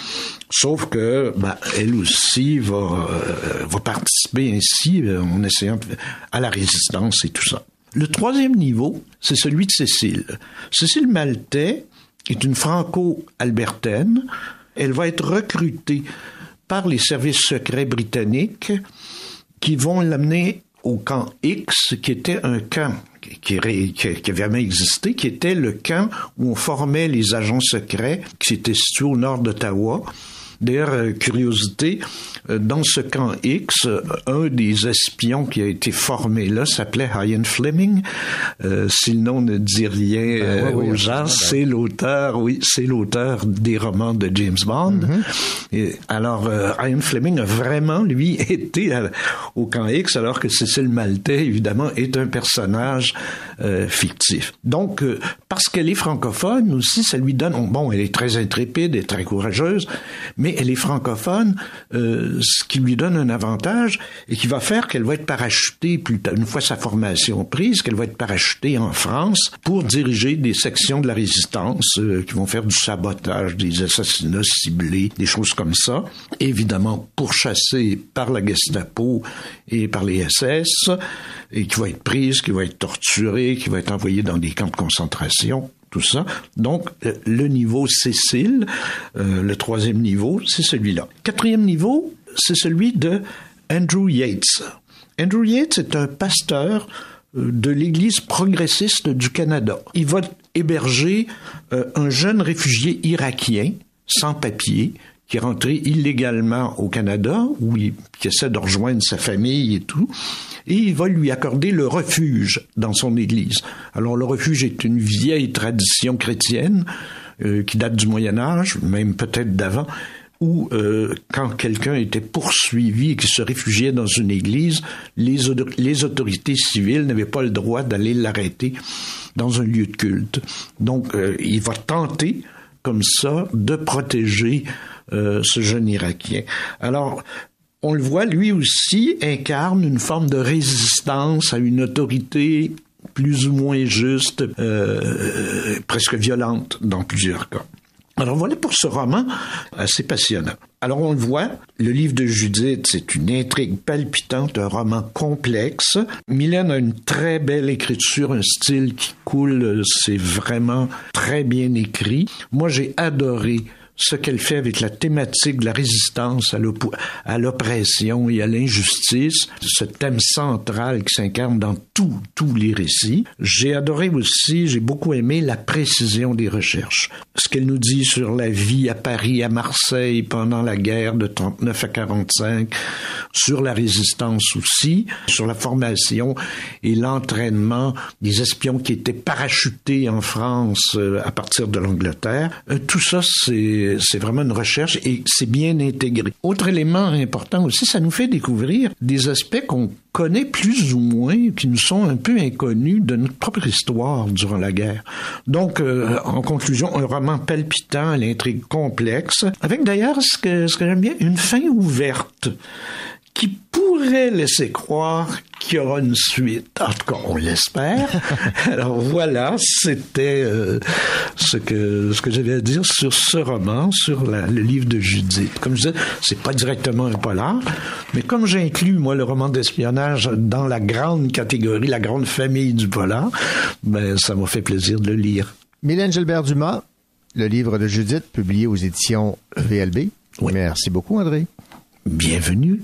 Sauf que bah, elle aussi va, euh, va participer ainsi en essayant à la résistance et tout ça. Le troisième niveau, c'est celui de Cécile. Cécile Maltais est une franco-albertaine. Elle va être recrutée par les services secrets britanniques qui vont l'amener au camp X, qui était un camp qui, avait jamais existé, qui était le camp où on formait les agents secrets, qui était situé au nord d'Ottawa. D'ailleurs, euh, curiosité, euh, dans ce camp X, euh, un des espions qui a été formé là s'appelait Ian Fleming. Euh, si le nom ne dit rien euh, Ben oui, aux gens, ben c'est l'auteur, oui, c'est l'auteur des romans de James Bond. Et alors, euh, Ian Fleming a vraiment, lui, *laughs* été à- au camp X, alors que Cécile Maltais, évidemment, est un personnage fictif. Donc, parce qu'elle est francophone aussi, ça lui donne, bon, elle est très intrépide et très courageuse, mais elle est francophone, euh, ce qui lui donne un avantage et qui va faire qu'elle va être parachutée une fois sa formation prise, qu'elle va être parachutée en France pour diriger des sections de la résistance euh, qui vont faire du sabotage, des assassinats ciblés, des choses comme ça. Évidemment pourchassée par la Gestapo et par les SS et qui va être prise, qui va être torturée, qui va être envoyée dans des camps de concentration tout ça. Donc, euh, le niveau Cécile, euh, le troisième niveau, c'est celui-là. Quatrième niveau, c'est celui de Andrew Yates. Andrew Yates est un pasteur euh, de l'Église progressiste du Canada. Il va héberger un jeune réfugié irakien sans papier qui est rentré illégalement au Canada, où il qui essaie de rejoindre sa famille et tout, et il va lui accorder le refuge dans son église. Alors le refuge est une vieille tradition chrétienne euh, qui date du Moyen Âge, même peut-être d'avant, où euh, quand quelqu'un était poursuivi et qui se réfugiait dans une église, les, les autorités civiles n'avaient pas le droit d'aller l'arrêter dans un lieu de culte. Donc euh, il va tenter comme ça de protéger euh, ce jeune Irakien. Alors, on le voit, lui aussi incarne une forme de résistance à une autorité plus ou moins juste, euh, presque violente dans plusieurs cas. Alors voilà pour ce roman assez passionnant. Alors on le voit, le livre de Judith, c'est une intrigue palpitante, un roman complexe. Mylène a une très belle écriture, un style qui coule, c'est vraiment très bien écrit. Moi j'ai adoré ce qu'elle fait avec la thématique de la résistance à l'oppression et à l'injustice, ce thème central qui s'incarne dans tous tous les récits. J'ai adoré aussi, j'ai beaucoup aimé la précision des recherches. Ce qu'elle nous dit sur la vie à Paris, à Marseille pendant la guerre de 39 à 45, sur la résistance aussi, sur la formation et l'entraînement des espions qui étaient parachutés en France euh, à partir de l'Angleterre. Euh, tout ça, c'est c'est vraiment une recherche et c'est bien intégré. Autre élément important aussi, ça nous fait découvrir des aspects qu'on connaît plus ou moins, qui nous sont un peu inconnus de notre propre histoire durant la guerre. Donc, euh, en conclusion, un roman palpitant, l'intrigue complexe, avec d'ailleurs ce que, ce que j'aime bien, une fin ouverte qui pourrait laisser croire qu'il y aura une suite. En tout cas, on l'espère. *laughs* Alors voilà, c'était euh, ce que ce que j'avais à dire sur ce roman, sur la- le livre de Judith. Comme je disais, c'est pas directement un polar, mais comme j'inclus moi le roman d'espionnage dans la grande catégorie, la grande famille du polar, ben ça m'a fait plaisir de le lire. Mylène Gilbert-Dumas, le livre de Judith, publié aux éditions VLB. Merci beaucoup, André. Bienvenue.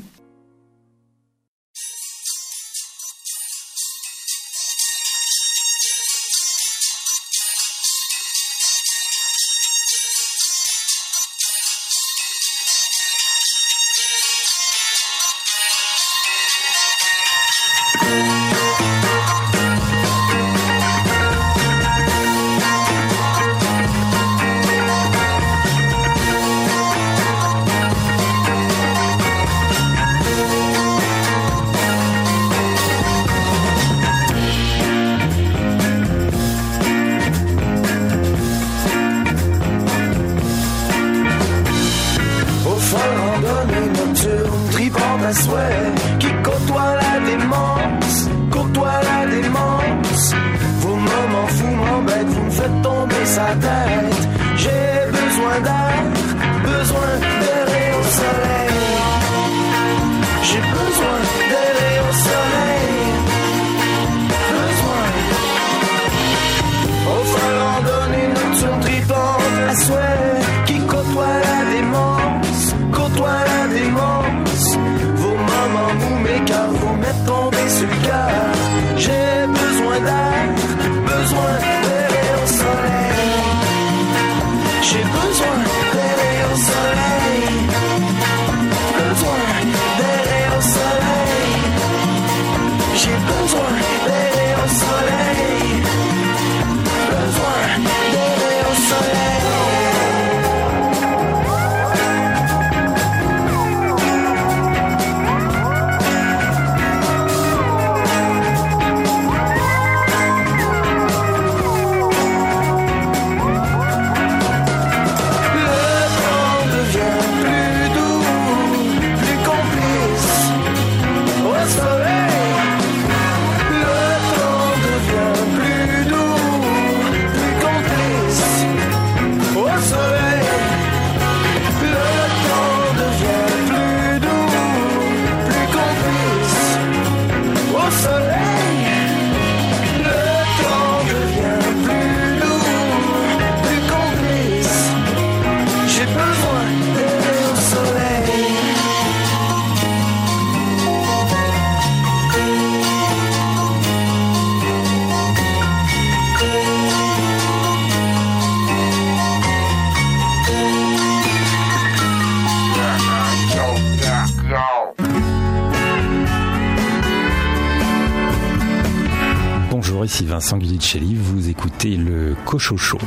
Vous écoutez le Cochocho.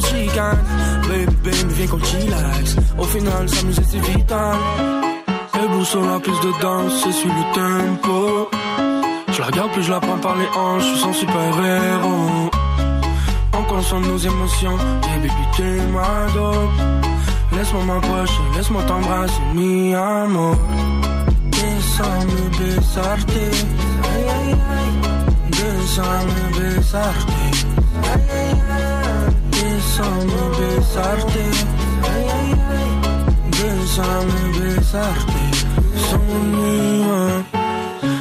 Qu'on se chicane. Baby, baby, viens qu'on. Au final, s'amuser c'est vital. Debout sur la piste de danse, c'est sur le tempo. Je la regarde, puis je la prends par les hanches, je suis son super héros. On consomme nos émotions, yeah baby t'es ma dope. Laisse-moi m'approcher, laisse-moi t'embrasser, mi amor. Déjame besarte. Déjame besarte, ay, ay. Déjame besarte, Bésame, besarte, sonríe.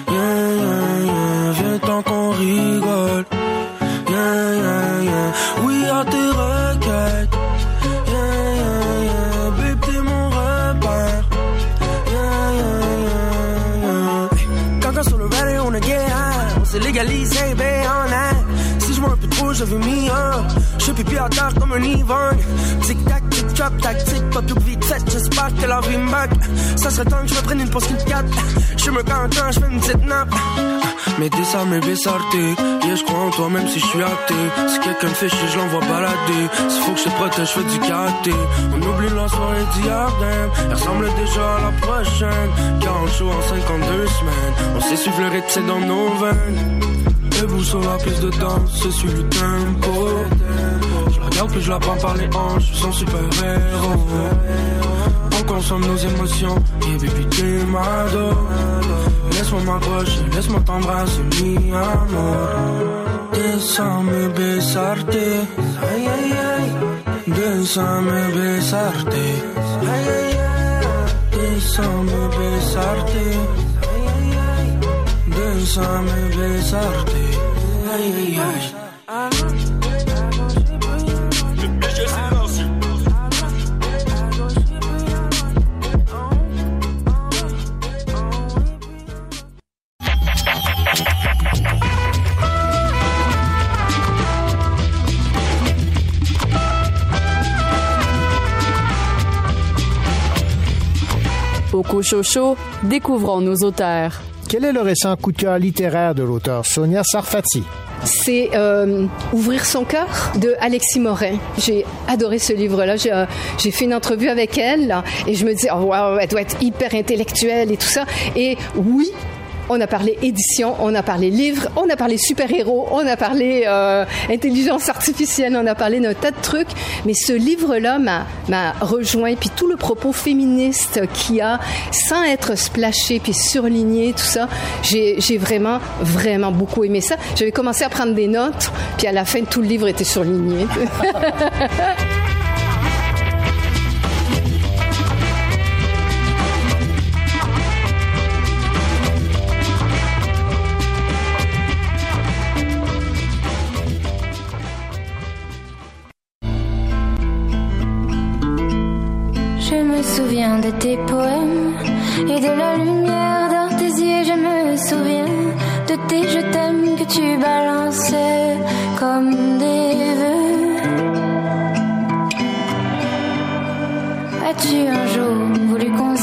Yeah, yeah, yeah, viens tant qu'on rigole. Yeah, yeah, yeah, oui à tes je un peu trop, je pipi à terre comme un ivrogne. Tic tac, tic tac, tactique, pas plus vite fait. J'espère que la vie me back. Ça serait temps que je me prenne une pause Kit Kat. Je me quand je fais une petite nappe. Mais ça, mais besarte. Yeah, je crois en toi, même si je suis athée. Si quelqu'un me fait chier, je l'envoie balader. S'il faut que je protège, je fais du karaté. On oublie la soirée d'hier, Elle ressemble déjà à la prochaine. 40 jours en 52 semaines. On sait suivre le rythme, dans nos veines. Debout sur la piste de danse, je suis le tempo. Je la regarde puis je la prends par les hanches, je suis son super héros. On consomme nos émotions, et baby t'es ma. Laisse-moi m'approcher, laisse-moi t'embrasser, mi amor. Déjame besarte, ay ay ay. Déjame besarte, ay ay ay. Déjame. Déjame besarte, ay ay découvrons nos auteurs. Quel est le récent coup de cœur littéraire de l'auteur Sonia Sarfati? C'est euh, Ouvrir son cœur de Alexis Morin. J'ai adoré ce livre-là. J'ai, euh, fait une entrevue avec elle et je me dis, oh, elle doit être hyper intellectuelle et tout ça. Et oui, on a parlé édition, on a parlé livre, on a parlé super-héros, on a parlé euh, intelligence artificielle, on a parlé d'un tas de trucs. Mais ce livre-là m'a, rejoint. Puis tout le propos féministe qu'il a, sans être splashé puis surligné, tout ça, j'ai, j'ai vraiment, vraiment beaucoup aimé ça. J'avais commencé à prendre des notes, puis à la fin, tout le livre était surligné. *laughs* de tes poèmes et de la lumière yeux. Je me souviens de tes je t'aime que tu balançais comme des vœux. As-tu un jour voulu qu'on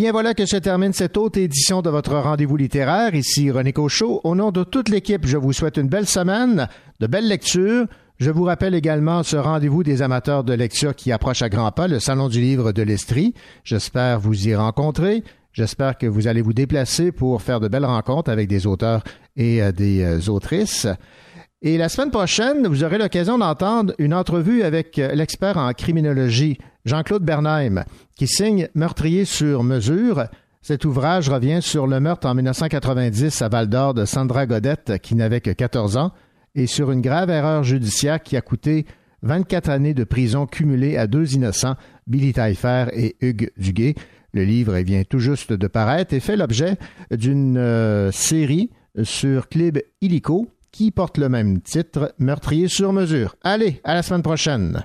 bien, voilà que se termine cette haute édition de votre rendez-vous littéraire. Ici René Cochot. Au nom de toute l'équipe, je vous souhaite une belle semaine, de belles lectures. Je vous rappelle également ce rendez-vous des amateurs de lecture qui approche à grands pas, le Salon du livre de l'Estrie. J'espère vous y rencontrer. J'espère que vous allez vous déplacer pour faire de belles rencontres avec des auteurs et euh, des euh, autrices. Et la semaine prochaine, vous aurez l'occasion d'entendre une entrevue avec euh, l'expert en criminologie, Jean-Claude Bernheim, qui signe Meurtrier sur mesure. Cet ouvrage revient sur le meurtre en 1990 à Val d'Or de Sandra Godette, qui n'avait que 14 ans, et sur une grave erreur judiciaire qui a coûté 24 années de prison cumulées à deux innocents, Billy Taillefer et Hugues Duguay. Le livre vient tout juste de paraître et fait l'objet d'une euh, série sur Clib Illico qui porte le même titre, Meurtrier sur mesure. Allez, à la semaine prochaine.